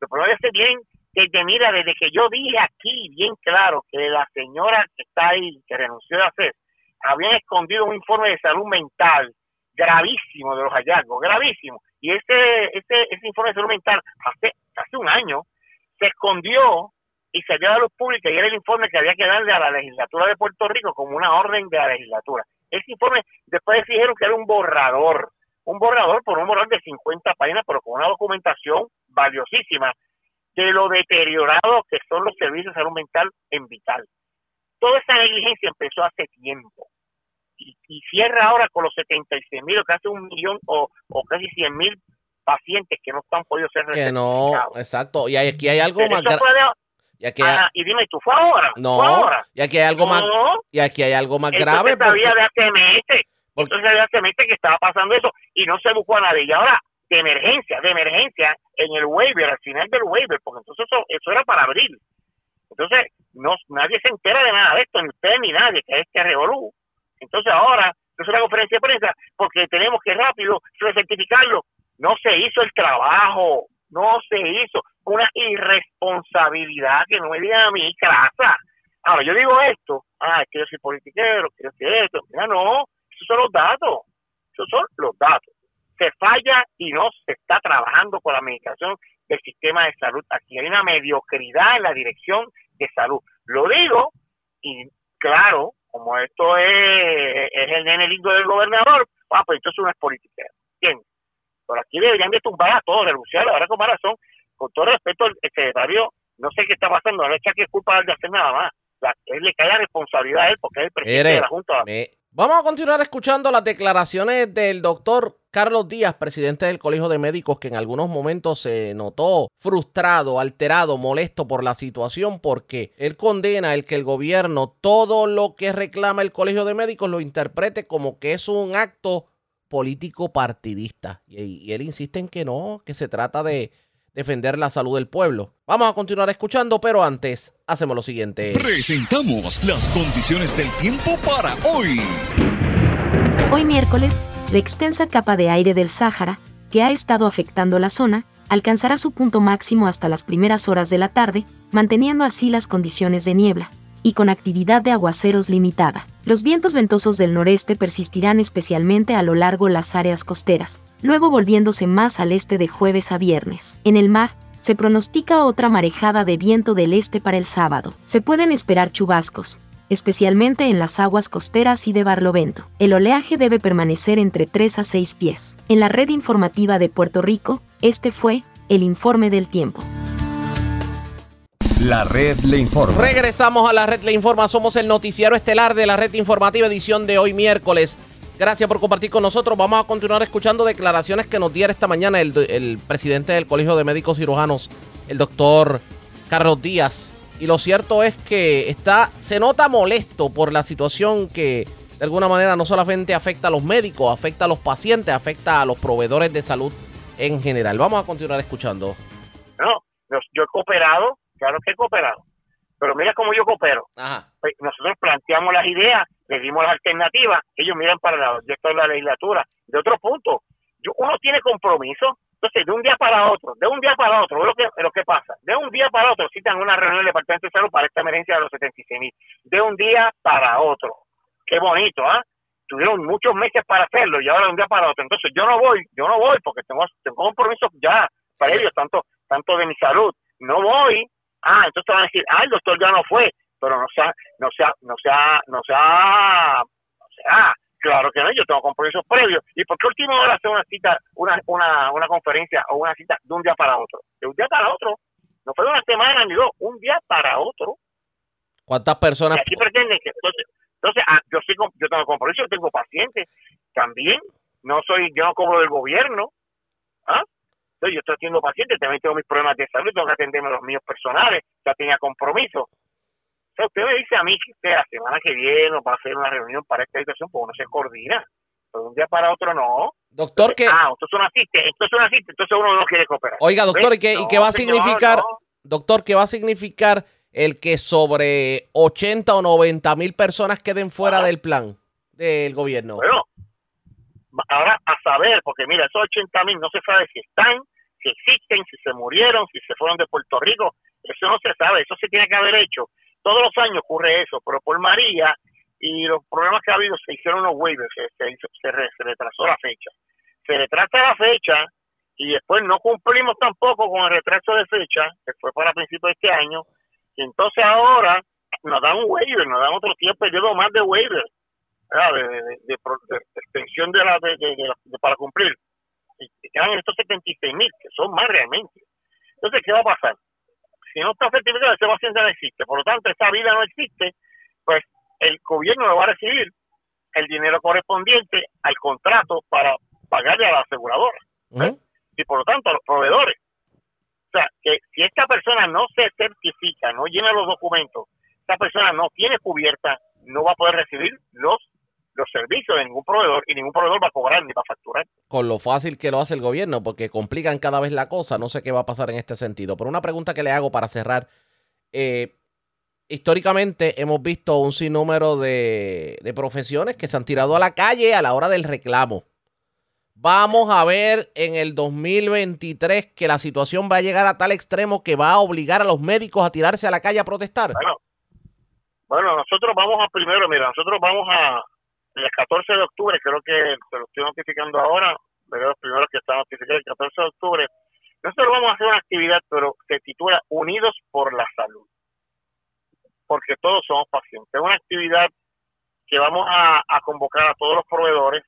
Los problemas de hacer vienen desde, mira, desde que yo dije aquí bien claro que la señora que está ahí, que renunció a hacer, habían escondido un informe de salud mental gravísimo de los hallazgos, gravísimo. Y ese, ese, ese informe de salud mental hace hace un año, se escondió y se dio a luz pública y era el informe que había que darle a la legislatura de Puerto Rico como una orden de la legislatura. Ese informe después dijeron que era un borrador, un borrador por un borrador de 50 páginas, pero con una documentación valiosísima de lo deteriorado que son los servicios de salud mental en Vital. Toda esa negligencia empezó hace tiempo y, cierra ahora con los 76 mil o casi un millón o, o casi 100 mil pacientes que no están podido ser Que no, exacto. Y aquí hay algo más y, aquí y dime, ¿tú fue ahora? No, ahora? y aquí hay algo más y aquí hay algo más grave. Porque... sabía de hace meses. Entonces de hace meses que estaba pasando eso y no se buscó a nadie. Y ahora, de emergencia, de emergencia, en el waiver, al final del waiver, porque entonces eso, eso era para abril. Entonces, no, nadie se entera de nada de esto, ni usted ni nadie, que es este revolú. Entonces ahora, es una conferencia de prensa, porque tenemos que rápido recertificarlo no se hizo el trabajo, no se hizo una irresponsabilidad que no me digan a mí. Ahora, yo digo esto, ah, es que yo soy politiquero, que yo soy esto, mira, no, esos son los datos, esos son los datos. Se falla y no se está trabajando con la administración del sistema de salud. Aquí hay una mediocridad en la dirección de salud. Lo digo y claro, como esto es, es el nene lindo del gobernador, ah, pues entonces uno es politiquero. ¿Entiendes? Por aquí deberían de tumbar a todos, renunciar ahora con razón, con todo respeto al secretario, no sé qué está pasando, no le echa que culpa de hacer nada más. La, él le cae la responsabilidad a él porque es el presidente de la Junta. Vamos a continuar escuchando las declaraciones del doctor Carlos Díaz, presidente del Colegio de Médicos, que en algunos momentos se notó frustrado, alterado, molesto por la situación, porque él condena el que el gobierno todo lo que reclama el Colegio de Médicos lo interprete como que es un acto político partidista. Y, él insiste en que no, que se trata de defender la salud del pueblo. Vamos a continuar escuchando, pero antes hacemos lo siguiente. Presentamos las condiciones del tiempo para hoy. Hoy miércoles, la extensa capa de aire del Sáhara, que ha estado afectando la zona, alcanzará su punto máximo hasta las primeras horas de la tarde, manteniendo así las condiciones de niebla y con actividad de aguaceros limitada. Los vientos ventosos del noreste persistirán especialmente a lo largo las áreas costeras, luego volviéndose más al este de jueves a viernes. En el mar, se pronostica otra marejada de viento del este para el sábado. Se pueden esperar chubascos, especialmente en las aguas costeras y de Barlovento. El oleaje debe permanecer entre 3 a 6 pies. En la red informativa de Puerto Rico, este fue el informe del tiempo. La red le informa. Regresamos a la red le informa. Somos el noticiero estelar de la red informativa edición de hoy miércoles Gracias por compartir con nosotros. Vamos a continuar escuchando declaraciones que nos diera esta mañana el, el presidente del Colegio de Médicos Cirujanos, el doctor Carlos Díaz. Y lo cierto es que está, se nota molesto por la situación que de alguna manera no solamente afecta a los médicos, afecta a los pacientes, afecta a los proveedores de salud en general. Vamos a continuar escuchando. No, yo he cooperado, claro que he cooperado, pero mira cómo yo coopero. Pues, nosotros planteamos las ideas, les dimos las alternativas, ellos miran para la, esto es la legislatura. De otro punto, yo, uno tiene compromiso, entonces de un día para otro, de un día para otro, lo que, lo que pasa, de un día para otro citan una reunión del Departamento de Salud para esta emergencia de los 76 mil, de un día para otro. Qué bonito, ¿ah? Tuvieron muchos meses para hacerlo y ahora de un día para otro. Entonces yo no voy, yo no voy porque tengo, tengo compromisos ya para ellos, tanto, tanto de mi salud. No voy, ah, entonces van a decir, ah, el doctor ya no fue, pero no sea, no sea, no sea, no sea, no sea, claro que no, yo tengo compromisos previos. ¿Y por qué última hora hacer una cita, una, una, una conferencia o una cita de un día para otro? De un día para otro. No fue de una semana ni dos, un día para otro. ¿Cuántas personas? Y aquí pretenden que entonces, entonces ah, yo sí, yo tengo compromiso, yo tengo pacientes también. No soy, yo no cobro del gobierno. ¿Ah? Yo estoy haciendo pacientes, también tengo mis problemas de salud, tengo que atenderme los míos personales, ya tenía compromiso. O sea, usted me dice a mí que la semana que viene va a hacer una reunión para esta situación, pues uno se coordina. Pero de un día para otro no. Doctor, que... Ah, esto es una cita, esto es entonces uno no quiere cooperar. Oiga, doctor, ¿y qué, ¿y qué va a significar, doctor, qué va a significar el que sobre 80 o 90 mil personas queden fuera del plan del gobierno? Bueno, ahora a saber, porque mira, esos 80 mil no se sabe si están, si existen, si se murieron, si se fueron de Puerto Rico, eso no se sabe, eso se tiene que haber hecho. Todos los años ocurre eso, pero por María y los problemas que ha habido se hicieron unos waivers, se, se, retrasó la fecha. Se retrasa la fecha y después no cumplimos tampoco con el retraso de fecha, que fue para principios de este año, y entonces ahora nos dan un waiver, nos dan otro tiempo, periodo más de waiver, de, extensión de la, de, para cumplir. Y quedan estos 76 mil, que son más realmente. Entonces, ¿qué va a pasar? Si no está certificado, ese paciente no existe. Por lo tanto, esa vida no existe, pues el gobierno le va a recibir el dinero correspondiente al contrato para pagarle a la aseguradora. Y por lo tanto, a los proveedores. O sea, que si esta persona no se certifica, no llena los documentos, esta persona no tiene cubierta, no va a poder recibir los los servicios de ningún proveedor y ningún proveedor va a cobrar ni va a facturar. Con lo fácil que lo hace el gobierno, porque complican cada vez la cosa, no sé qué va a pasar en este sentido. Pero una pregunta que le hago para cerrar. Eh, históricamente hemos visto un sinnúmero de, de profesiones que se han tirado a la calle a la hora del reclamo. Vamos a ver en el 2023 que la situación va a llegar a tal extremo que va a obligar a los médicos a tirarse a la calle a protestar. Bueno, bueno nosotros vamos a primero, mira, nosotros vamos a, el 14 de octubre, creo que se lo estoy notificando ahora, pero los primeros que están notificados, el 14 de octubre, nosotros vamos a hacer una actividad, pero se titula Unidos por la Salud, porque todos somos pacientes. Es una actividad que vamos a, convocar a todos los proveedores,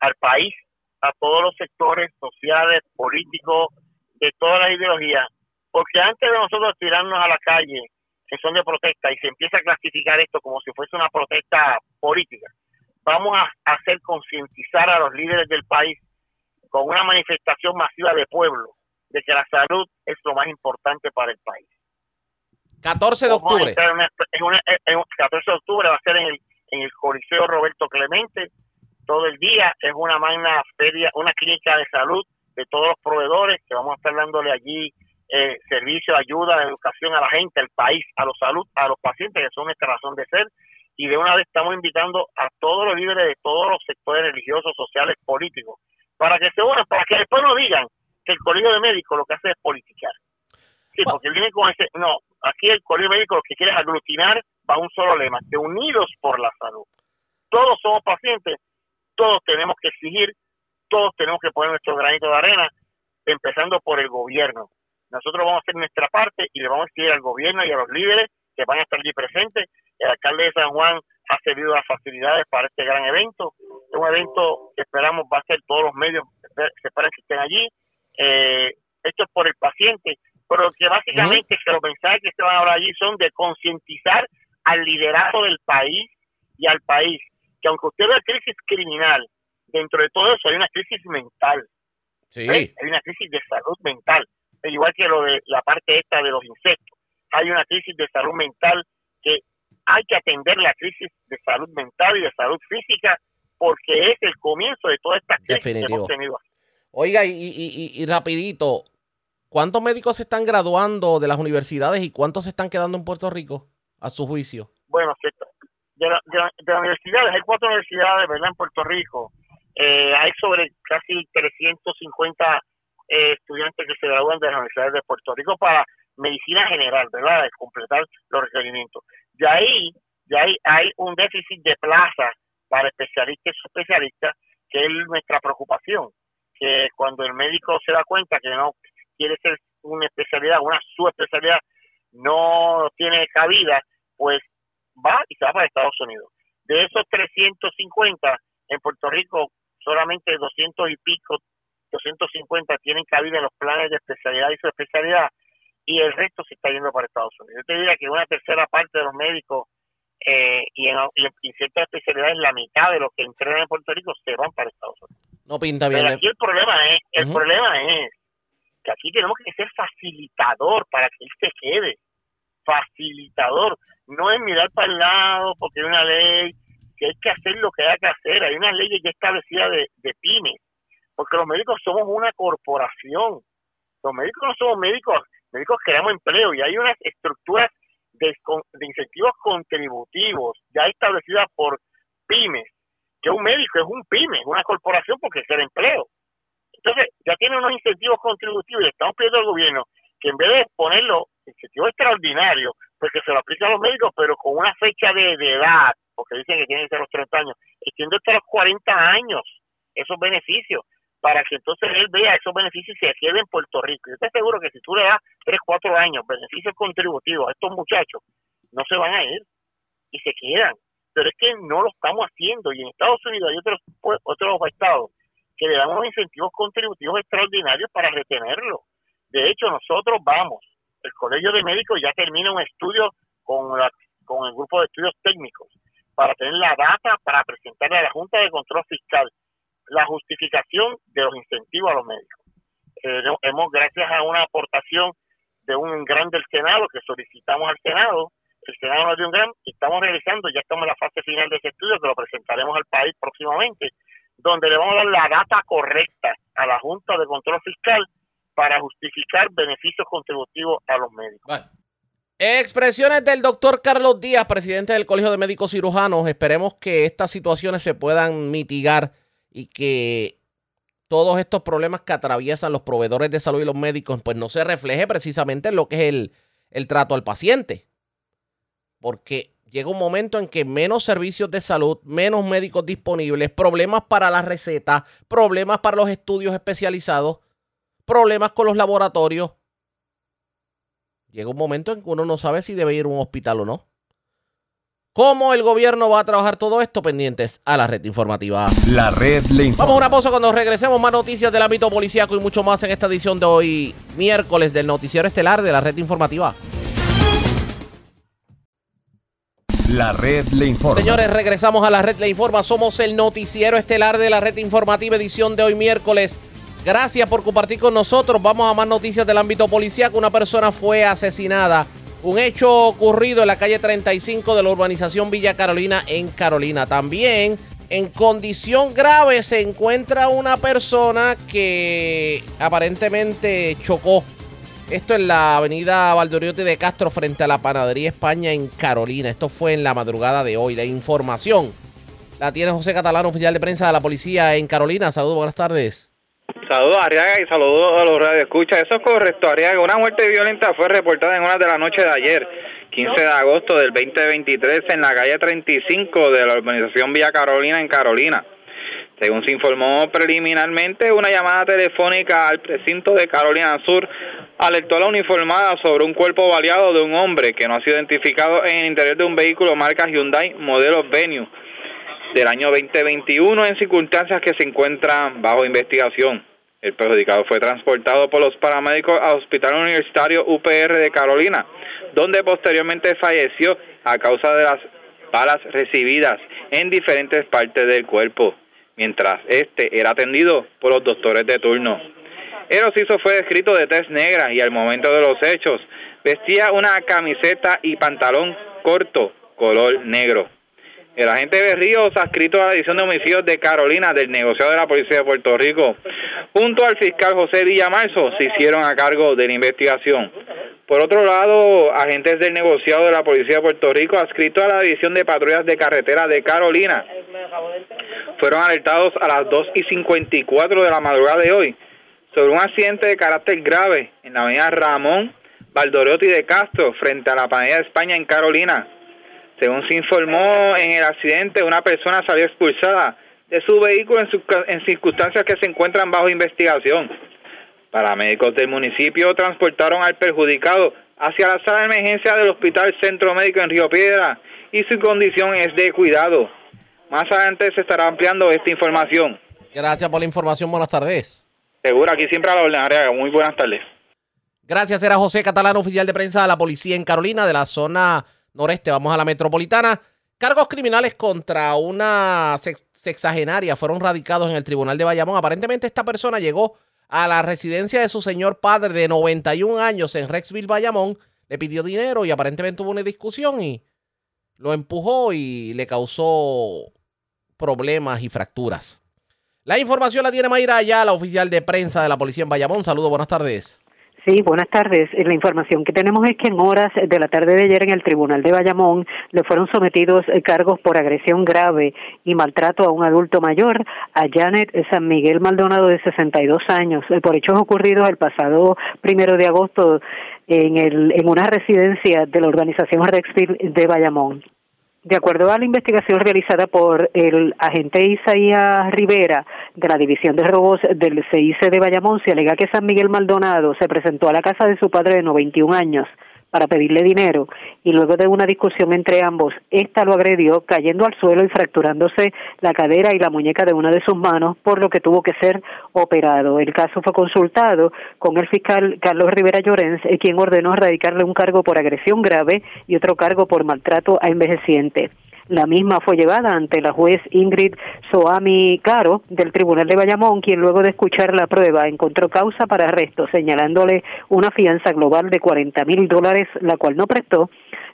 al país, a todos los sectores sociales, políticos, de todas las ideologías, porque antes de nosotros tirarnos a la calle en son de protesta y se empieza a clasificar esto como si fuese una protesta política, vamos a hacer concientizar a los líderes del país con una manifestación masiva de pueblo de que la salud es lo más importante para el país. 14 de octubre. En 14 de octubre va a ser en el, en el Coliseo Roberto Clemente, todo el día. Es una magna feria, una clínica de salud de todos los proveedores que vamos a estar dándole allí eh, servicio, ayuda, educación a la gente, al país, a los salud, a los pacientes que son nuestra razón de ser y de una vez estamos invitando a todos los líderes de todos los sectores religiosos, sociales, políticos, para que se unan, para que después no digan que el colegio de médicos lo que hace es politicar. Sí, porque viene con ese, no, aquí el colegio de médicos lo que quiere es aglutinar va un solo lema, que unidos por la salud. Todos somos pacientes, todos tenemos que exigir, todos tenemos que poner nuestro granito de arena, empezando por el gobierno. Nosotros vamos a hacer nuestra parte y le vamos a exigir al gobierno y a los líderes que van a estar allí presentes el alcalde de San Juan ha cedido las facilidades para este gran evento. Es un evento que esperamos va a ser todos los medios, se esperan que estén allí. Eh, esto es por el paciente, pero que básicamente que los mensajes que se van a hablar allí son de concientizar al liderazgo del país y al país que aunque usted vea crisis criminal, dentro de todo eso hay una crisis mental. Sí. Hay una crisis de salud mental, igual que lo de la parte esta de los insectos. Hay una crisis de salud mental que hay que atender la crisis de salud mental y de salud física porque es el comienzo de toda esta crisis que Definitivo. hemos tenido. Oiga, y, y, y- y rapidito, ¿cuántos médicos se están graduando de las universidades y cuántos se están quedando en Puerto Rico, a su juicio? bueno, de, la- de, la- de las universidades, hay cuatro universidades, ¿verdad?, en Puerto Rico. Eh, hay sobre casi 350 eh, estudiantes que se gradúan de las universidades de Puerto Rico para medicina general, ¿verdad?, de completar los requerimientos. De ahí, de ahí hay un déficit de plazas para especialistas y subespecialistas, que es nuestra preocupación, que cuando el médico se da cuenta que no quiere ser una especialidad, una subespecialidad, no tiene cabida, pues va y se va para Estados Unidos. De esos 350, en Puerto Rico solamente 200 y pico, 250 tienen cabida en los planes de especialidad y subespecialidad y el resto se está yendo para Estados Unidos. Yo te diría que una tercera parte de los médicos eh, y, en, y en ciertas especialidades, la mitad de los que entrenan en Puerto Rico se van para Estados Unidos. No pinta bien. Pero aquí el problema es, el problema es que aquí tenemos que ser facilitador para que él se quede. Facilitador. No es mirar para el lado porque hay una ley, que hay que hacer lo que haya que hacer. Hay una ley ya establecida de, de pymes. Porque los médicos somos una corporación. Los médicos no somos médicos, médicos creamos empleo y hay unas estructuras de, de incentivos contributivos ya establecidas por pymes que un médico es un pyme, una corporación porque el empleo. Entonces, ya tiene unos incentivos contributivos y estamos pidiendo al gobierno que en vez de ponerlo incentivos extraordinarios, pues que se lo aplique a los médicos, pero con una fecha de, de edad, porque dicen que tienen que ser los 30 años, extiende hasta los 40 años esos beneficios, para que entonces él vea esos beneficios y se quede en Puerto Rico. Yo estoy seguro que si tú le das 3, 4 años beneficios contributivos a estos muchachos, no se van a ir y se quedan. Pero es que no lo estamos haciendo y en Estados Unidos hay otros, pue- otros estados que le dan unos incentivos contributivos extraordinarios para retenerlo. De hecho, nosotros vamos, el Colegio de Médicos ya termina un estudio con, la, con el grupo de estudios técnicos para tener la data para presentarle a la Junta de Control Fiscal la justificación de los incentivos a los médicos. Eh, hemos, gracias a una aportación de un gran del Senado que solicitamos al Senado, el Senado nos dio un gran, estamos realizando, ya estamos en la fase final de ese estudio que lo presentaremos al país próximamente, donde le vamos a dar la data correcta a la Junta de Control Fiscal para justificar beneficios contributivos a los médicos. Expresiones del doctor Carlos Díaz, presidente del Colegio de Médicos Cirujanos. Esperemos que estas situaciones se puedan mitigar y que todos estos problemas que atraviesan los proveedores de salud y los médicos, pues no se refleje precisamente en lo que es el, el trato al paciente. Porque llega un momento en que menos servicios de salud, menos médicos disponibles, problemas para las recetas, problemas para los estudios especializados, problemas con los laboratorios. Llega un momento en que uno no sabe si debe ir a un hospital o no. ¿Cómo el gobierno va a trabajar todo esto? Pendientes a la red informativa. La red le informa. Vamos a una pausa cuando regresemos. Más noticias del ámbito policíaco y mucho más en esta edición de hoy, miércoles, del Noticiero Estelar de la red informativa. La red le informa. Señores, regresamos a la red Le Informa. Somos el noticiero estelar de la red informativa, edición de hoy miércoles. Gracias por compartir con nosotros. Vamos a más noticias del ámbito policíaco. Una persona fue asesinada. Un hecho ocurrido en la calle 35 de la urbanización Villa Carolina en Carolina. También en condición grave se encuentra una persona que aparentemente chocó. Esto en la avenida Valdoriotti de Castro frente a la Panadería España en Carolina. Esto fue en la madrugada de hoy. La información la tiene José Catalán, oficial de prensa de la policía en Carolina. Saludos, buenas tardes. Saludos Arriaga y saludos a los radioescuchas. Eso es correcto, Arriaga. Una muerte violenta fue reportada en horas de la noche de ayer, 15 de agosto del 2023, en la calle 35 de la urbanización Villa Carolina en Carolina. Según se informó preliminarmente, una llamada telefónica al precinto de Carolina Sur alertó a la uniformada sobre un cuerpo baleado de un hombre que no ha sido identificado en el interior de un vehículo marca Hyundai modelo Venue del año 2021 en circunstancias que se encuentran bajo investigación. El perjudicado fue transportado por los paramédicos al Hospital Universitario UPR de Carolina, donde posteriormente falleció a causa de las balas recibidas en diferentes partes del cuerpo, mientras este era atendido por los doctores de turno. El ociso fue descrito de tez negra y al momento de los hechos vestía una camiseta y pantalón corto color negro. El agente Berríos, adscrito a la División de Homicidios de Carolina del negociado de la Policía de Puerto Rico, junto al fiscal José Villamarzo, se hicieron a cargo de la investigación. Por otro lado, agentes del negociado de la Policía de Puerto Rico, adscrito a la División de Patrullas de Carretera de Carolina, fueron alertados a las 2 y 54 de la madrugada de hoy sobre un accidente de carácter grave en la avenida Ramón Valdoriotti de Castro, frente a la Panilla de España en Carolina. Según se informó en el accidente, una persona salió expulsada de su vehículo en, en circunstancias que se encuentran bajo investigación. Paramédicos del municipio transportaron al perjudicado hacia la sala de emergencia del Hospital Centro Médico en Río Piedra y su condición es de cuidado. Más adelante se estará ampliando esta información. Gracias por la información. Buenas tardes. Seguro, aquí siempre a la orden, Muy buenas tardes. Gracias, era José Catalán, oficial de prensa de la policía en Carolina, de la zona noreste. Vamos a la metropolitana. Cargos criminales contra una sexagenaria fueron radicados en el tribunal de Bayamón. Aparentemente esta persona llegó a la residencia de su señor padre de 91 años en Rexville, Bayamón, le pidió dinero y aparentemente hubo una discusión y lo empujó y le causó problemas y fracturas. La información la tiene Mayra la oficial de prensa de la policía en Bayamón. Saludos, buenas tardes. Sí, buenas tardes. Eh, la información que tenemos es que en horas de la tarde de ayer en el Tribunal de Bayamón le fueron sometidos eh, cargos por agresión grave y maltrato a un adulto mayor, a Janet San Miguel Maldonado de 62 años, eh, por hechos ocurridos el pasado primero de agosto en, el, en una residencia de la organización Rexfield de Bayamón. De acuerdo a la investigación realizada por el agente Isaías Rivera de la División de Robos del CIC de Bayamón, se alega que San Miguel Maldonado se presentó a la casa de su padre de 91 años para pedirle dinero y luego de una discusión entre ambos, ésta lo agredió cayendo al suelo y fracturándose la cadera y la muñeca de una de sus manos, por lo que tuvo que ser operado. El caso fue consultado con el fiscal Carlos Rivera Llorens, eh, quien ordenó erradicarle un cargo por agresión grave y otro cargo por maltrato a envejeciente. La misma fue llevada ante la juez Ingrid Soami Caro del Tribunal de Bayamón, quien luego de escuchar la prueba encontró causa para arresto, señalándole una fianza global de 40 mil dólares, la cual no prestó,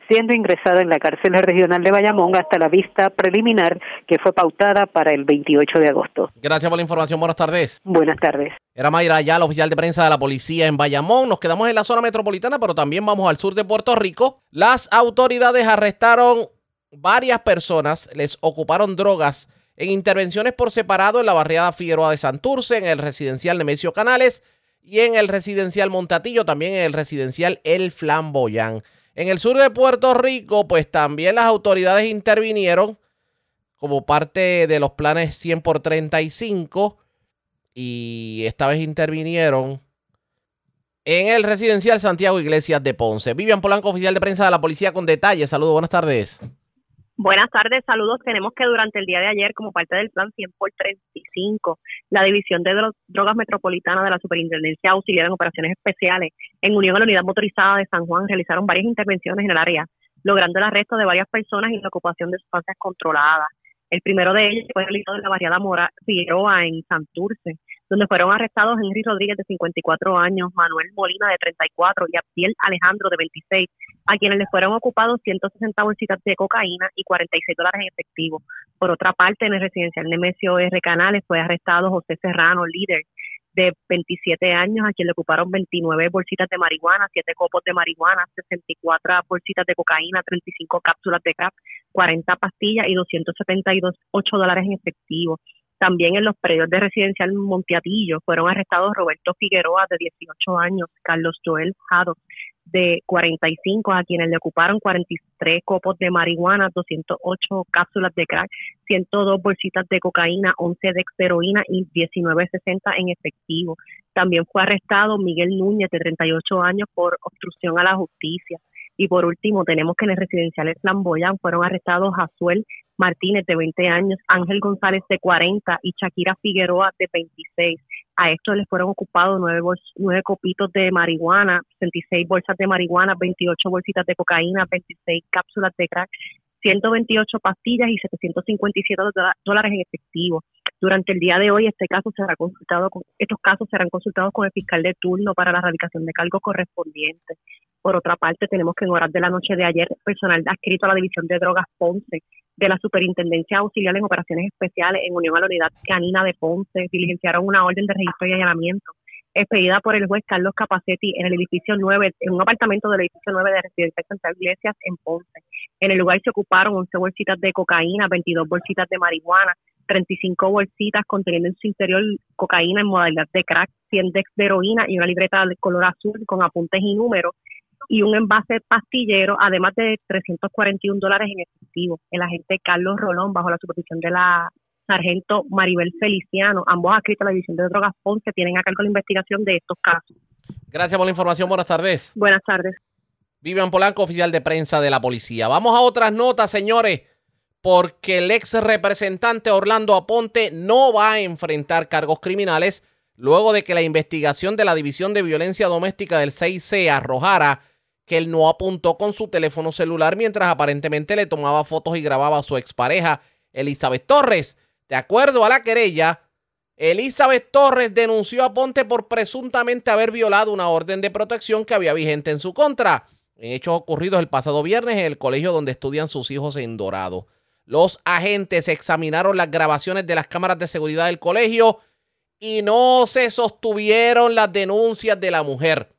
siendo ingresada en la cárcel regional de Bayamón hasta la vista preliminar que fue pautada para el 28 de agosto. Gracias por la información. Buenas tardes. Buenas tardes. Era Mayra la oficial de prensa de la policía en Bayamón. Nos quedamos en la zona metropolitana, pero también vamos al sur de Puerto Rico. Las autoridades arrestaron varias personas les ocuparon drogas en intervenciones por separado en la barriada Figueroa de Santurce, en el residencial Nemesio Canales y en el residencial Montatillo, también en el residencial El Flamboyán. En el sur de Puerto Rico, pues también las autoridades intervinieron como parte de los planes 100 por 35 y esta vez intervinieron en el residencial Santiago Iglesias de Ponce. Vivian Polanco, oficial de prensa de la policía con detalles. Saludos, buenas tardes. Buenas tardes, saludos. Tenemos que durante el día de ayer, como parte del plan 100 por 35, la División de Drogas Metropolitana de la Superintendencia Auxiliar en Operaciones Especiales, en unión a la Unidad Motorizada de San Juan, realizaron varias intervenciones en el área, logrando el arresto de varias personas y la ocupación de sustancias controladas. El primero de ellos fue realizado en la barriada Mora Figueroa, en Santurce, donde fueron arrestados Henry Rodríguez, de 54 años, Manuel Molina, de 34, y Abdiel Alejandro, de 26, a quienes les fueron ocupados 160 bolsitas de cocaína y 46 dólares en efectivo. Por otra parte, en el residencial Nemesio R. Canales fue arrestado José Serrano, líder de 27 años, a quien le ocuparon 29 bolsitas de marihuana, 7 copos de marihuana, 64 bolsitas de cocaína, 35 cápsulas de crack, 40 pastillas y 272 8 dólares en efectivo. También en los predios de residencial Monteatillo fueron arrestados Roberto Figueroa, de 18 años, Carlos Joel Jado, de 45, a quienes le ocuparon 43 copos de marihuana, 208 cápsulas de crack, 102 bolsitas de cocaína, 11 de heroína y 19.60 en efectivo. También fue arrestado Miguel Núñez, de 38 años, por obstrucción a la justicia. Y por último, tenemos que en el residencial Flamboyán fueron arrestados Azuel Martínez, de 20 años, Ángel González, de 40 y Shakira Figueroa, de 26. A esto les fueron ocupados nueve, nueve copitos de marihuana, 66 bolsas de marihuana, 28 bolsitas de cocaína, 26 cápsulas de crack, 128 pastillas y 757 dólares en efectivo. Durante el día de hoy este caso será consultado con, estos casos serán consultados con el fiscal de turno para la erradicación de cargos correspondientes. Por otra parte, tenemos que en horas de la noche de ayer, personal adscrito a la División de Drogas Ponce de la Superintendencia Auxiliar en Operaciones Especiales en unión a la Unidad Canina de Ponce diligenciaron una orden de registro y allanamiento expedida por el juez Carlos Capacetti en el edificio 9, en un apartamento del edificio 9 de Residencia Central Iglesias en Ponce. En el lugar se ocuparon 11 bolsitas de cocaína, 22 bolsitas de marihuana, 35 bolsitas conteniendo en su interior cocaína en modalidad de crack, 100 de heroína y una libreta de color azul con apuntes y números y un envase pastillero, además de 341 dólares en efectivo. El agente Carlos Rolón, bajo la supervisión de la sargento Maribel Feliciano, ambos adscritos a la División de Drogas Ponce, tienen a cargo la investigación de estos casos. Gracias por la información. Buenas tardes. Buenas tardes. Vivian Polanco, oficial de prensa de la policía. Vamos a otras notas, señores, porque el ex representante Orlando Aponte no va a enfrentar cargos criminales luego de que la investigación de la División de Violencia Doméstica del 6C arrojara que él no apuntó con su teléfono celular mientras aparentemente le tomaba fotos y grababa a su expareja, Elizabeth Torres. De acuerdo a la querella, Elizabeth Torres denunció a Ponte por presuntamente haber violado una orden de protección que había vigente en su contra, en hechos ocurridos el pasado viernes en el colegio donde estudian sus hijos en Dorado. Los agentes examinaron las grabaciones de las cámaras de seguridad del colegio y no se sostuvieron las denuncias de la mujer.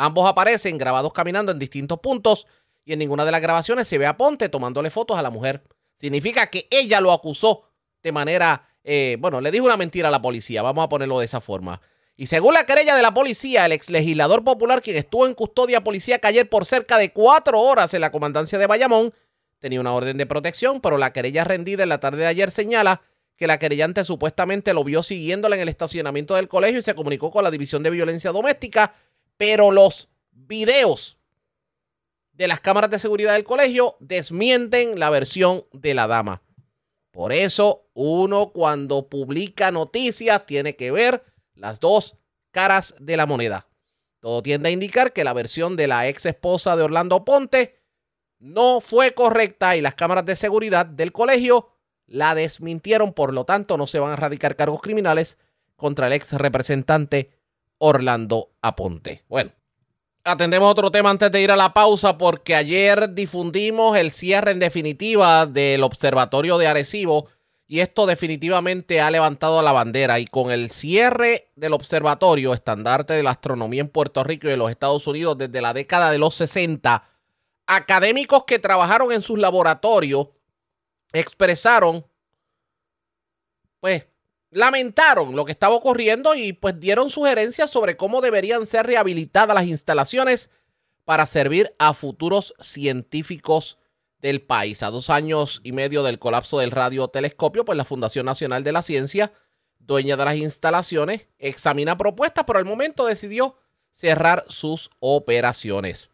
Ambos aparecen grabados caminando en distintos puntos y en ninguna de las grabaciones se ve a Ponte tomándole fotos a la mujer. Significa que ella lo acusó de manera, eh, bueno, le dijo una mentira a la policía, vamos a ponerlo de esa forma. Y según la querella de la policía, el ex legislador popular, quien estuvo en custodia policía ayer por cerca de cuatro horas en la comandancia de Bayamón, tenía una orden de protección, pero la querella rendida en la tarde de ayer señala que la querellante supuestamente lo vio siguiéndola en el estacionamiento del colegio y se comunicó con la División de Violencia Doméstica, pero los videos de las cámaras de seguridad del colegio desmienten la versión de la dama. Por eso uno cuando publica noticias tiene que ver las dos caras de la moneda. Todo tiende a indicar que la versión de la ex esposa de Orlando Ponte no fue correcta y las cámaras de seguridad del colegio la desmintieron, por lo tanto no se van a radicar cargos criminales contra el ex representante Orlando Aponte. Bueno, Atendemos otro tema antes de ir a la pausa porque ayer difundimos el cierre en definitiva del observatorio de Arecibo y esto definitivamente ha levantado la bandera y con el cierre del observatorio estandarte de la astronomía en Puerto Rico y en los Estados Unidos desde la década de los 60, académicos que trabajaron en sus laboratorios expresaron pues lamentaron lo que estaba ocurriendo y pues dieron sugerencias sobre cómo deberían ser rehabilitadas las instalaciones para servir a futuros científicos del país. A dos años y medio del colapso del radiotelescopio, pues la Fundación Nacional de la Ciencia, dueña de las instalaciones, examina propuestas, pero al momento decidió cerrar sus operaciones.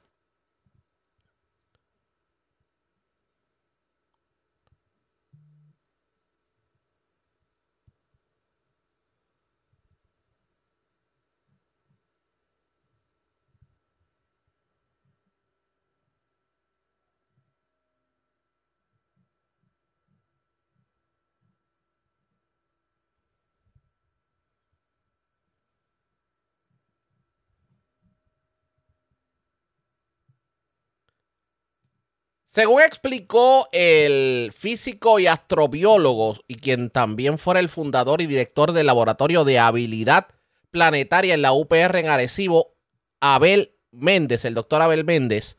Según explicó el físico y astrobiólogo y quien también fuera el fundador y director del Laboratorio de Habilidad Planetaria en la UPR en Arecibo, Abel Méndez, el doctor Abel Méndez,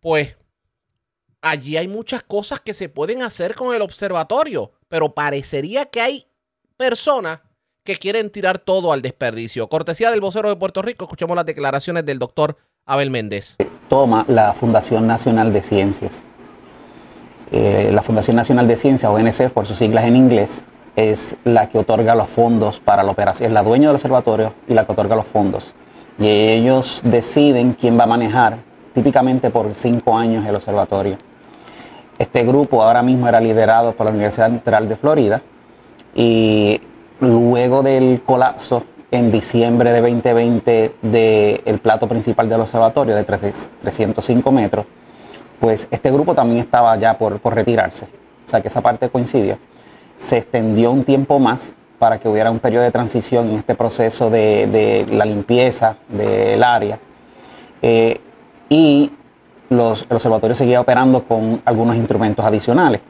pues allí hay muchas cosas que se pueden hacer con el observatorio, pero parecería que hay personas que quieren tirar todo al desperdicio. Cortesía del vocero de Puerto Rico, escuchemos las declaraciones del doctor Abel Méndez. Toma la Fundación Nacional de Ciencias. Eh, la Fundación Nacional de Ciencias, ONC por sus siglas en inglés, es la que otorga los fondos para la operación, es la dueña del observatorio y la que otorga los fondos. Y ellos deciden quién va a manejar, típicamente por cinco años, el observatorio. Este grupo ahora mismo era liderado por la Universidad Central de Florida y luego del colapso en diciembre de 2020 del plato principal del observatorio de 305 metros, pues este grupo también estaba ya por, retirarse. O sea que esa parte coincidió. Se extendió un tiempo más para que hubiera un periodo de transición en este proceso de, la limpieza del área. Eh, y el observatorio seguía operando con algunos instrumentos adicionales.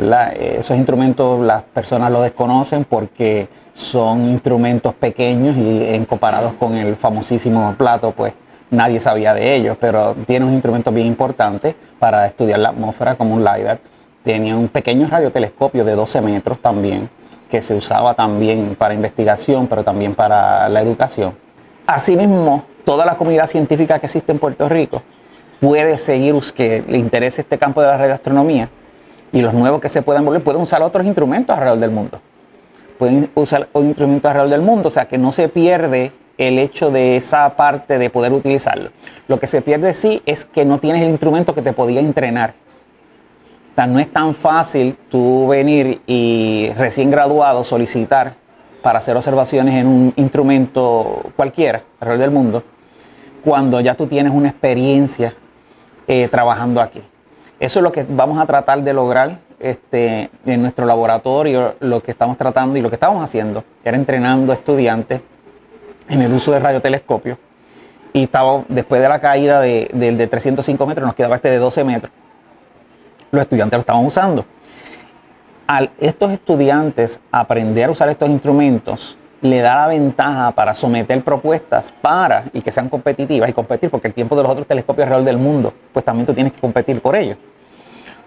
Eh, esos instrumentos las personas lo desconocen porque son instrumentos pequeños y en comparados con el famosísimo plato, pues nadie sabía de ellos, pero tiene un instrumento bien importante para estudiar la atmósfera como un LiDAR. Tenía un pequeño radiotelescopio de 12 metros también, que se usaba también para investigación, pero también para la educación. Asimismo, toda la comunidad científica que existe en Puerto Rico puede seguir, que le interese este campo de la radioastronomía y los nuevos que se puedan volver, pueden usar otros instrumentos alrededor del mundo. Pueden usar otros instrumentos alrededor del mundo, o sea que no se pierde el hecho de esa parte de poder utilizarlo. Lo que se pierde sí es que no tienes el instrumento que te podía entrenar. O sea, no es tan fácil tú venir y recién graduado solicitar para hacer observaciones en un instrumento cualquiera alrededor del mundo, cuando ya tú tienes una experiencia eh, trabajando aquí. Eso es lo que vamos a tratar de lograr este, en nuestro laboratorio, lo que estamos tratando y lo que estamos haciendo, era entrenando estudiantes en el uso de radiotelescopio. Y estaba, después de la caída del de, de 305 metros, nos quedaba este de 12 metros. Los estudiantes lo estaban usando. Al estos estudiantes aprender a usar estos instrumentos, le da la ventaja para someter propuestas para y que sean competitivas y competir, porque el tiempo de los otros telescopios alrededor del mundo, pues también tú tienes que competir por ellos.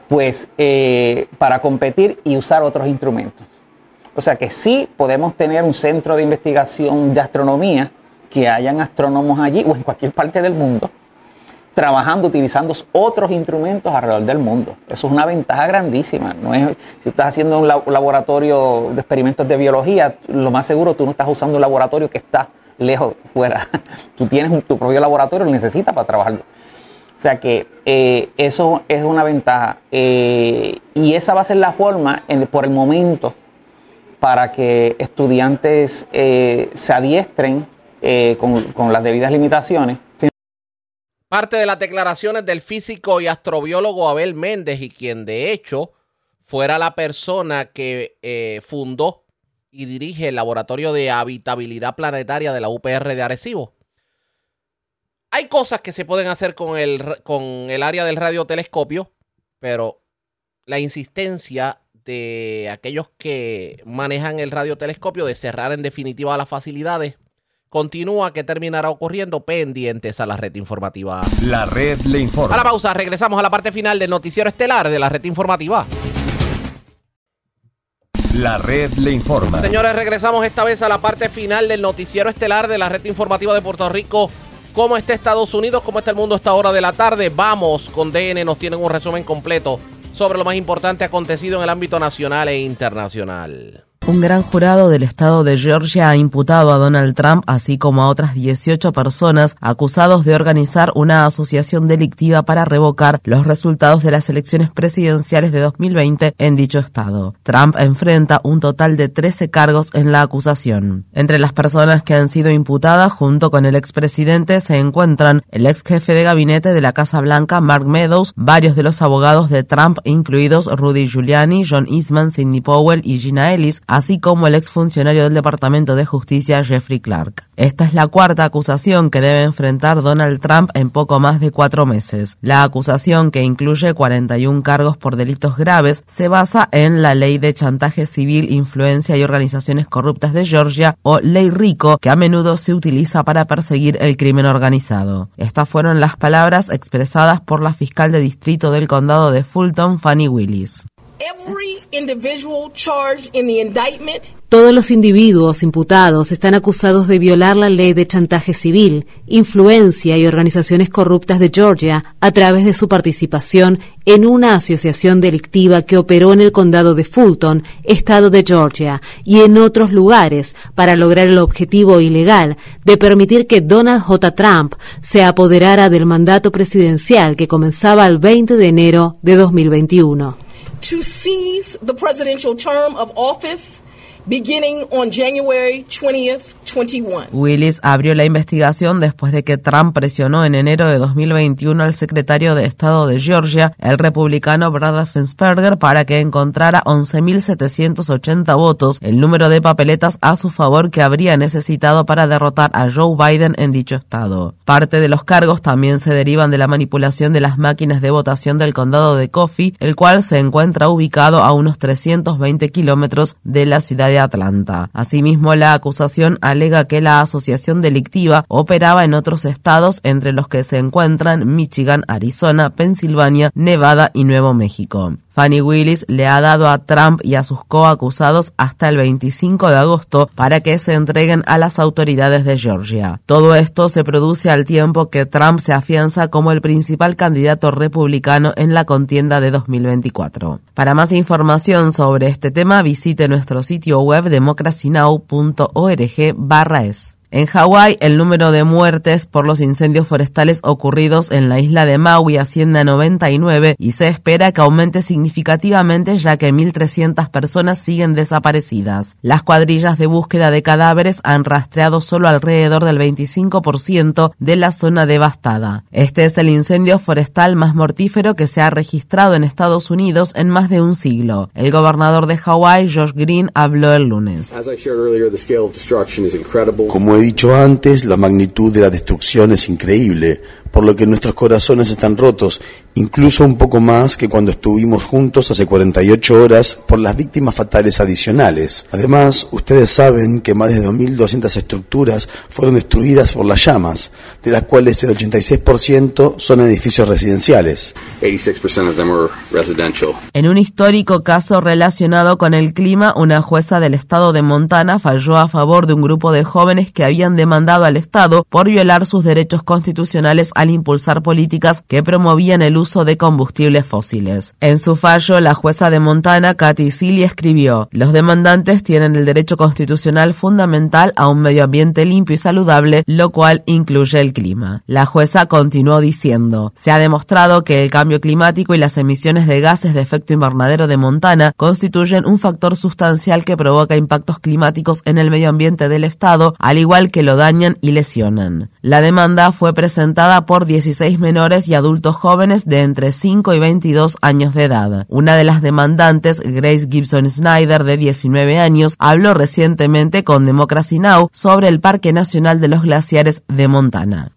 Pues eh, para competir y usar otros instrumentos. O sea que sí podemos tener un centro de investigación de astronomía, que hayan astrónomos allí o en cualquier parte del mundo, trabajando, utilizando otros instrumentos alrededor del mundo. Eso es una ventaja grandísima. No es, si estás haciendo un laboratorio de experimentos de biología, lo más seguro tú no estás usando un laboratorio que está lejos, fuera. Tú tienes tu propio laboratorio, lo necesitas para trabajarlo. Sea que eh, eso es una ventaja. Eh, y esa va a ser la forma, por el momento, para que estudiantes eh, se adiestren con, con las debidas limitaciones Parte de las declaraciones del físico y astrobiólogo Abel Méndez y quien de hecho fuera la persona que eh, fundó y dirige el Laboratorio de Habitabilidad Planetaria de la UPR de Arecibo. Hay cosas que se pueden hacer con el, con el área del radiotelescopio, pero la insistencia de aquellos que manejan el radiotelescopio de cerrar en definitiva las facilidades continúa que terminará ocurriendo pendientes a la red informativa. La red le informa. A la pausa, regresamos a la parte final del noticiero estelar de la red informativa. La red le informa. Señores, regresamos esta vez a la parte final del noticiero estelar de la red informativa de Puerto Rico. ¿Cómo está Estados Unidos? ¿Cómo está el mundo a esta hora de la tarde? Vamos con DN, nos tienen un resumen completo sobre lo más importante acontecido en el ámbito nacional e internacional. Un gran jurado del estado de Georgia ha imputado a Donald Trump, así como a otras 18 personas acusados de organizar una asociación delictiva para revocar los resultados de las elecciones presidenciales de 2020 en dicho estado. Trump enfrenta un total de 13 cargos en la acusación. Entre las personas que han sido imputadas junto con el expresidente se encuentran el ex jefe de gabinete de la Casa Blanca, Mark Meadows, varios de los abogados de Trump, incluidos Rudy Giuliani, John Eastman, Sidney Powell y Gina Ellis, así como el exfuncionario del Departamento de Justicia Jeffrey Clark. Esta es la cuarta acusación que debe enfrentar Donald Trump en poco más de cuatro meses. La acusación, que incluye 41 cargos por delitos graves, se basa en la Ley de Chantaje Civil, Influencia y Organizaciones Corruptas de Georgia, o Ley Rico, que a menudo se utiliza para perseguir el crimen organizado. Estas fueron las palabras expresadas por la fiscal de distrito del condado de Fulton, Fanny Willis. Todos los individuos imputados están acusados de violar la ley de chantaje civil, influencia y organizaciones corruptas de Georgia a través de su participación en una asociación delictiva que operó en el condado de Fulton, estado de Georgia, y en otros lugares para lograr el objetivo ilegal de permitir que Donald J. Trump se apoderara del mandato presidencial que comenzaba el 20 de enero de 2021. To seize the presidential term of office beginning on January 20th, 21. Willis abrió la investigación después de que Trump presionó en enero de 2021 al secretario de Estado de Georgia, el republicano Brad Raffensperger, para que encontrara 11.780 votos, el número de papeletas a su favor que habría necesitado para derrotar a Joe Biden en dicho estado. Parte de los cargos también se derivan de la manipulación de las máquinas de votación del condado de Coffee, el cual se encuentra ubicado a unos 320 kilómetros de la ciudad de Atlanta. Asimismo, la acusación alega que la asociación delictiva operaba en otros estados entre los que se encuentran Michigan, Arizona, Pensilvania, Nevada y Nuevo México. Fanny Willis le ha dado a Trump y a sus coacusados hasta el 25 de agosto para que se entreguen a las autoridades de Georgia. Todo esto se produce al tiempo que Trump se afianza como el principal candidato republicano en la contienda de 2024. Para más información sobre este tema, visite nuestro sitio web democracynow.org/es. En Hawái, el número de muertes por los incendios forestales ocurridos en la isla de Maui asciende a 99 y se espera que aumente significativamente ya que 1.300 personas siguen desaparecidas. Las cuadrillas de búsqueda de cadáveres han rastreado solo alrededor del 25% de la zona devastada. Este es el incendio forestal más mortífero que se ha registrado en Estados Unidos en más de un siglo. El gobernador de Hawái, Josh Green, habló el lunes. Como he dicho antes, la magnitud de la destrucción es increíble, por lo que nuestros corazones están rotos, incluso un poco más que cuando estuvimos juntos hace 48 horas por las víctimas fatales adicionales. Además, ustedes saben que más de 2.200 estructuras fueron destruidas por las llamas, de las cuales el 86% son edificios residenciales. En un histórico caso relacionado con el clima, una jueza del estado de Montana falló a favor de un grupo de jóvenes que habían demandado al Estado por violar sus derechos constitucionales al impulsar políticas que promovían el uso de combustibles fósiles. En su fallo, la jueza de Montana, Kathy Sealy, escribió, los demandantes tienen el derecho constitucional fundamental a un medio ambiente limpio y saludable, lo cual incluye el clima. La jueza continuó diciendo, se ha demostrado que el cambio climático y las emisiones de gases de efecto invernadero de Montana constituyen un factor sustancial que provoca impactos climáticos en el medio ambiente del Estado, al igual que lo dañan y lesionan. La demanda fue presentada por 16 menores y adultos jóvenes de entre 5 y 22 años de edad. Una de las demandantes, Grace Gibson Snyder, de 19 años, habló recientemente con Democracy Now! sobre el Parque Nacional de los Glaciares de Montana.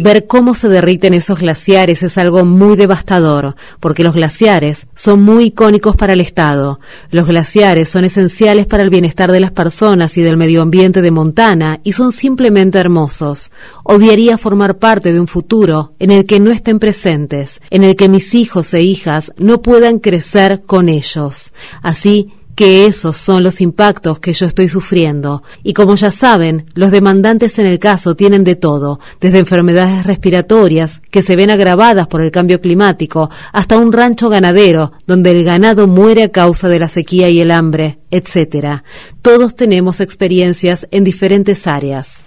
Ver cómo se derriten esos glaciares es algo muy devastador, porque los glaciares son muy icónicos para el Estado. Los glaciares son esenciales para el bienestar de las personas y del medio ambiente de Montana y son simplemente hermosos. Odiaría formar parte de un futuro en el que no estén presentes, en el que mis hijos e hijas no puedan crecer con ellos. Así que esos son los impactos que yo estoy sufriendo. Y como ya saben, los demandantes en el caso tienen de todo, desde enfermedades respiratorias, que se ven agravadas por el cambio climático, hasta un rancho ganadero, donde el ganado muere a causa de la sequía y el hambre, etc. Todos tenemos experiencias en diferentes áreas.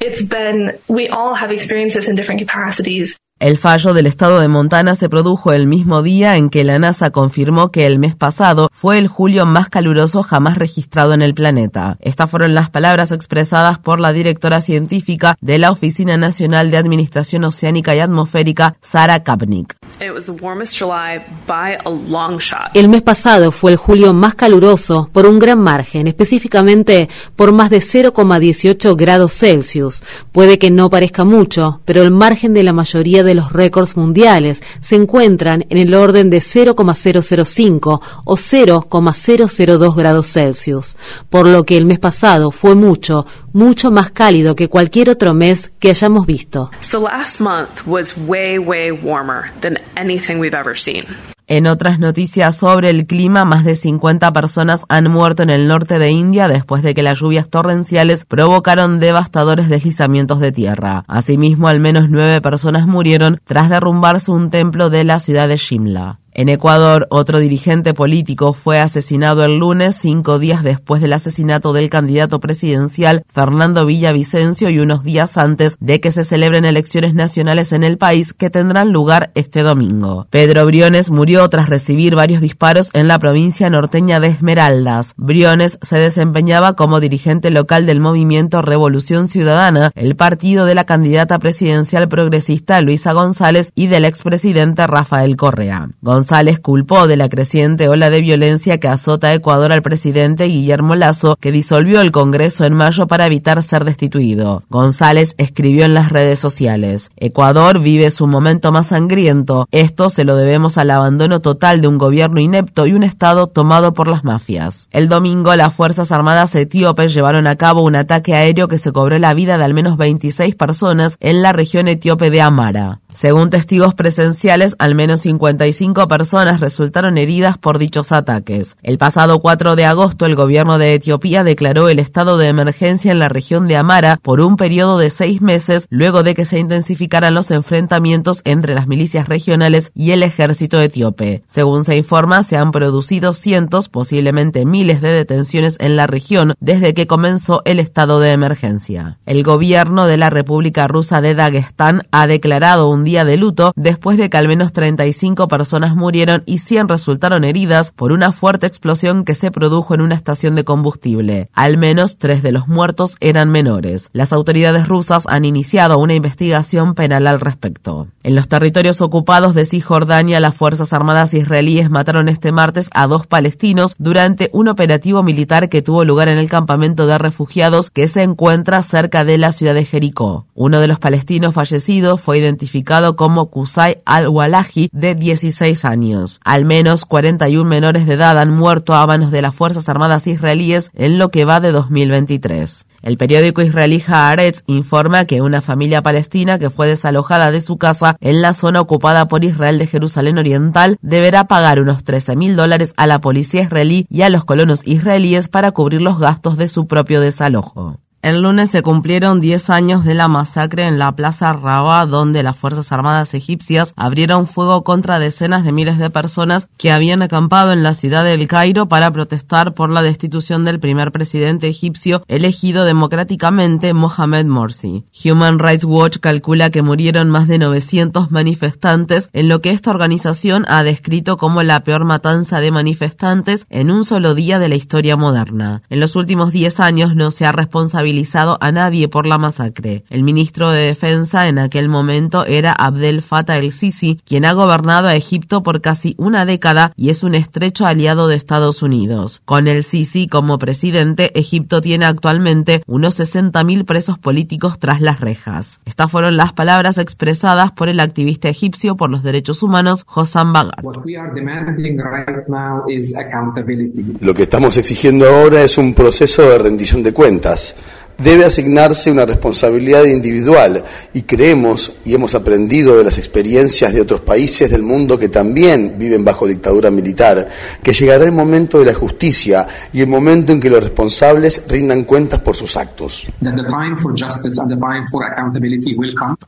El fallo del estado de Montana se produjo el mismo día en que la NASA confirmó que el mes pasado fue el julio más caluroso jamás registrado en el planeta. Estas fueron las palabras expresadas por la directora científica de la Oficina Nacional de Administración Oceánica y Atmosférica, Sarah Kapnick. El mes pasado fue el julio más caluroso por un gran margen, específicamente por más de 0,18 grados Celsius. Puede que no parezca mucho, pero el margen de la mayoría de los récords mundiales se encuentran en el orden de 0,005 o 0,002 grados Celsius, por lo que el mes pasado fue mucho, mucho más cálido que cualquier otro mes que hayamos visto. So last month was way, way warmer than anything we've ever seen. En otras noticias sobre el clima, más de 50 personas han muerto en el norte de India después de que las lluvias torrenciales provocaron devastadores deslizamientos de tierra. Asimismo, al menos nueve personas murieron tras derrumbarse un templo de la ciudad de Shimla. En Ecuador, otro dirigente político fue asesinado el lunes, cinco días después del asesinato del candidato presidencial Fernando Villavicencio y unos días antes de que se celebren elecciones nacionales en el país que tendrán lugar este domingo. Pedro Briones murió tras recibir varios disparos en la provincia norteña de Esmeraldas. Briones se desempeñaba como dirigente local del movimiento Revolución Ciudadana, el partido de la candidata presidencial progresista Luisa González y del expresidente Rafael Correa. Culpó de la creciente ola de violencia que azota a Ecuador al presidente Guillermo Lazo, que disolvió el Congreso en mayo para evitar ser destituido. González escribió en las redes sociales, Ecuador vive su momento más sangriento, esto se lo debemos al abandono total de un gobierno inepto y un Estado tomado por las mafias. El domingo las Fuerzas Armadas etíopes llevaron a cabo un ataque aéreo que se cobró la vida de al menos 26 personas en la región etíope de Amara. Según testigos presenciales, al menos 55 personas resultaron heridas por dichos ataques. El pasado 4 de agosto, el gobierno de Etiopía declaró el estado de emergencia en la región de Amara por un periodo de seis meses luego de que se intensificaran los enfrentamientos entre las milicias regionales y el ejército etíope. Según se informa, se han producido cientos, posiblemente miles de detenciones en la región desde que comenzó el estado de emergencia. El gobierno de la República Rusa de Dagestán ha declarado un día de luto después de que al menos 35 personas murieron y 100 resultaron heridas por una fuerte explosión que se produjo en una estación de combustible. Al menos tres de los muertos eran menores. Las autoridades rusas han iniciado una investigación penal al respecto. En los territorios ocupados de Cisjordania, las Fuerzas Armadas israelíes mataron este martes a dos palestinos durante un operativo militar que tuvo lugar en el campamento de refugiados que se encuentra cerca de la ciudad de Jericó. Uno de los palestinos fallecidos fue identificado como Kusai al-Walaji, de 16 años. Al menos 41 menores de edad han muerto a manos de las Fuerzas Armadas israelíes en lo que va de 2023. El periódico israelí Haaretz informa que una familia palestina que fue desalojada de su casa en la zona ocupada por Israel de Jerusalén Oriental deberá pagar unos 13 mil dólares a la policía israelí y a los colonos israelíes para cubrir los gastos de su propio desalojo. El lunes se cumplieron 10 años de la masacre en la Plaza Rabaa, donde las Fuerzas Armadas egipcias abrieron fuego contra decenas de miles de personas que habían acampado en la ciudad del Cairo para protestar por la destitución del primer presidente egipcio elegido democráticamente, Mohamed Morsi. Human Rights Watch calcula que murieron más de 900 manifestantes en lo que esta organización ha descrito como la peor matanza de manifestantes en un solo día de la historia moderna. En los últimos 10 años no se ha responsabilizado a nadie por la masacre. El ministro de Defensa en aquel momento era Abdel Fattah el-Sisi, quien ha gobernado a Egipto por casi una década y es un estrecho aliado de Estados Unidos. Con el Sisi como presidente, Egipto tiene actualmente unos 60.000 presos políticos tras las rejas. Estas fueron las palabras expresadas por el activista egipcio por los derechos humanos Hossam Bagat. Lo que estamos exigiendo ahora es un proceso de rendición de cuentas debe asignarse una responsabilidad individual y creemos y hemos aprendido de las experiencias de otros países del mundo que también viven bajo dictadura militar, que llegará el momento de la justicia y el momento en que los responsables rindan cuentas por sus actos.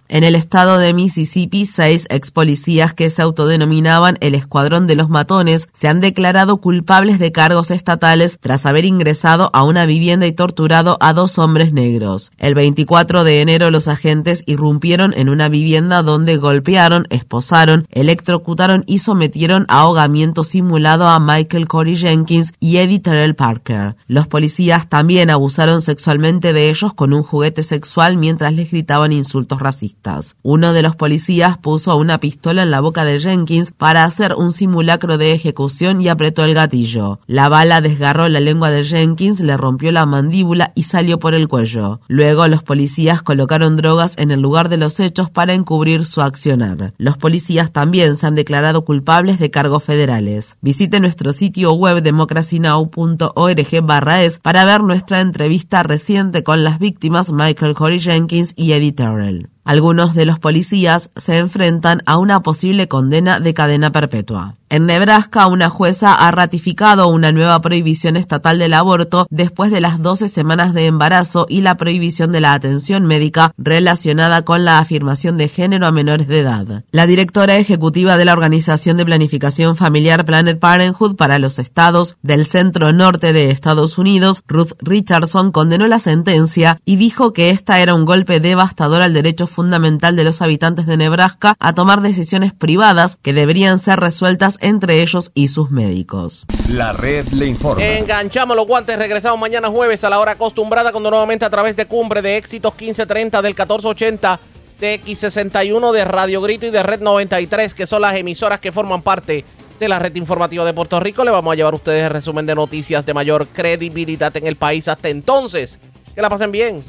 En el estado de Mississippi, seis ex policías que se autodenominaban el Escuadrón de los Matones se han declarado culpables de cargos estatales tras haber ingresado a una vivienda y torturado a dos negros. El 24 de enero los agentes irrumpieron en una vivienda donde golpearon, esposaron, electrocutaron y sometieron a ahogamiento simulado a Michael Corey Jenkins y Eddie Terrell Parker. Los policías también abusaron sexualmente de ellos con un juguete sexual mientras les gritaban insultos racistas. Uno de los policías puso una pistola en la boca de Jenkins para hacer un simulacro de ejecución y apretó el gatillo. La bala desgarró la lengua de Jenkins, le rompió la mandíbula y salió por el cuello. Luego los policías colocaron drogas en el lugar de los hechos para encubrir su accionar. Los policías también se han declarado culpables de cargos federales. Visite nuestro sitio web democracynow.org es para ver nuestra entrevista reciente con las víctimas Michael Corey Jenkins y Eddie Terrell. Algunos de los policías se enfrentan a una posible condena de cadena perpetua. En Nebraska, una jueza ha ratificado una nueva prohibición estatal del aborto después de las 12 semanas de embarazo y la prohibición de la atención médica relacionada con la afirmación de género a menores de edad. La directora ejecutiva de la Organización de Planificación Familiar Planet Parenthood para los estados del centro norte de Estados Unidos, Ruth Richardson, condenó la sentencia y dijo que esta era un golpe devastador al derecho fundamental de los habitantes de Nebraska a tomar decisiones privadas que deberían ser resueltas entre ellos y sus médicos. La red le informa. Enganchamos los guantes, regresamos mañana jueves a la hora acostumbrada cuando nuevamente a través de Cumbre de Éxitos 1530 del 1480 de X61 de Radio Grito y de Red 93, que son las emisoras que forman parte de la red informativa de Puerto Rico. Le vamos a llevar a ustedes el resumen de noticias de mayor credibilidad en el país. Hasta entonces, que la pasen bien.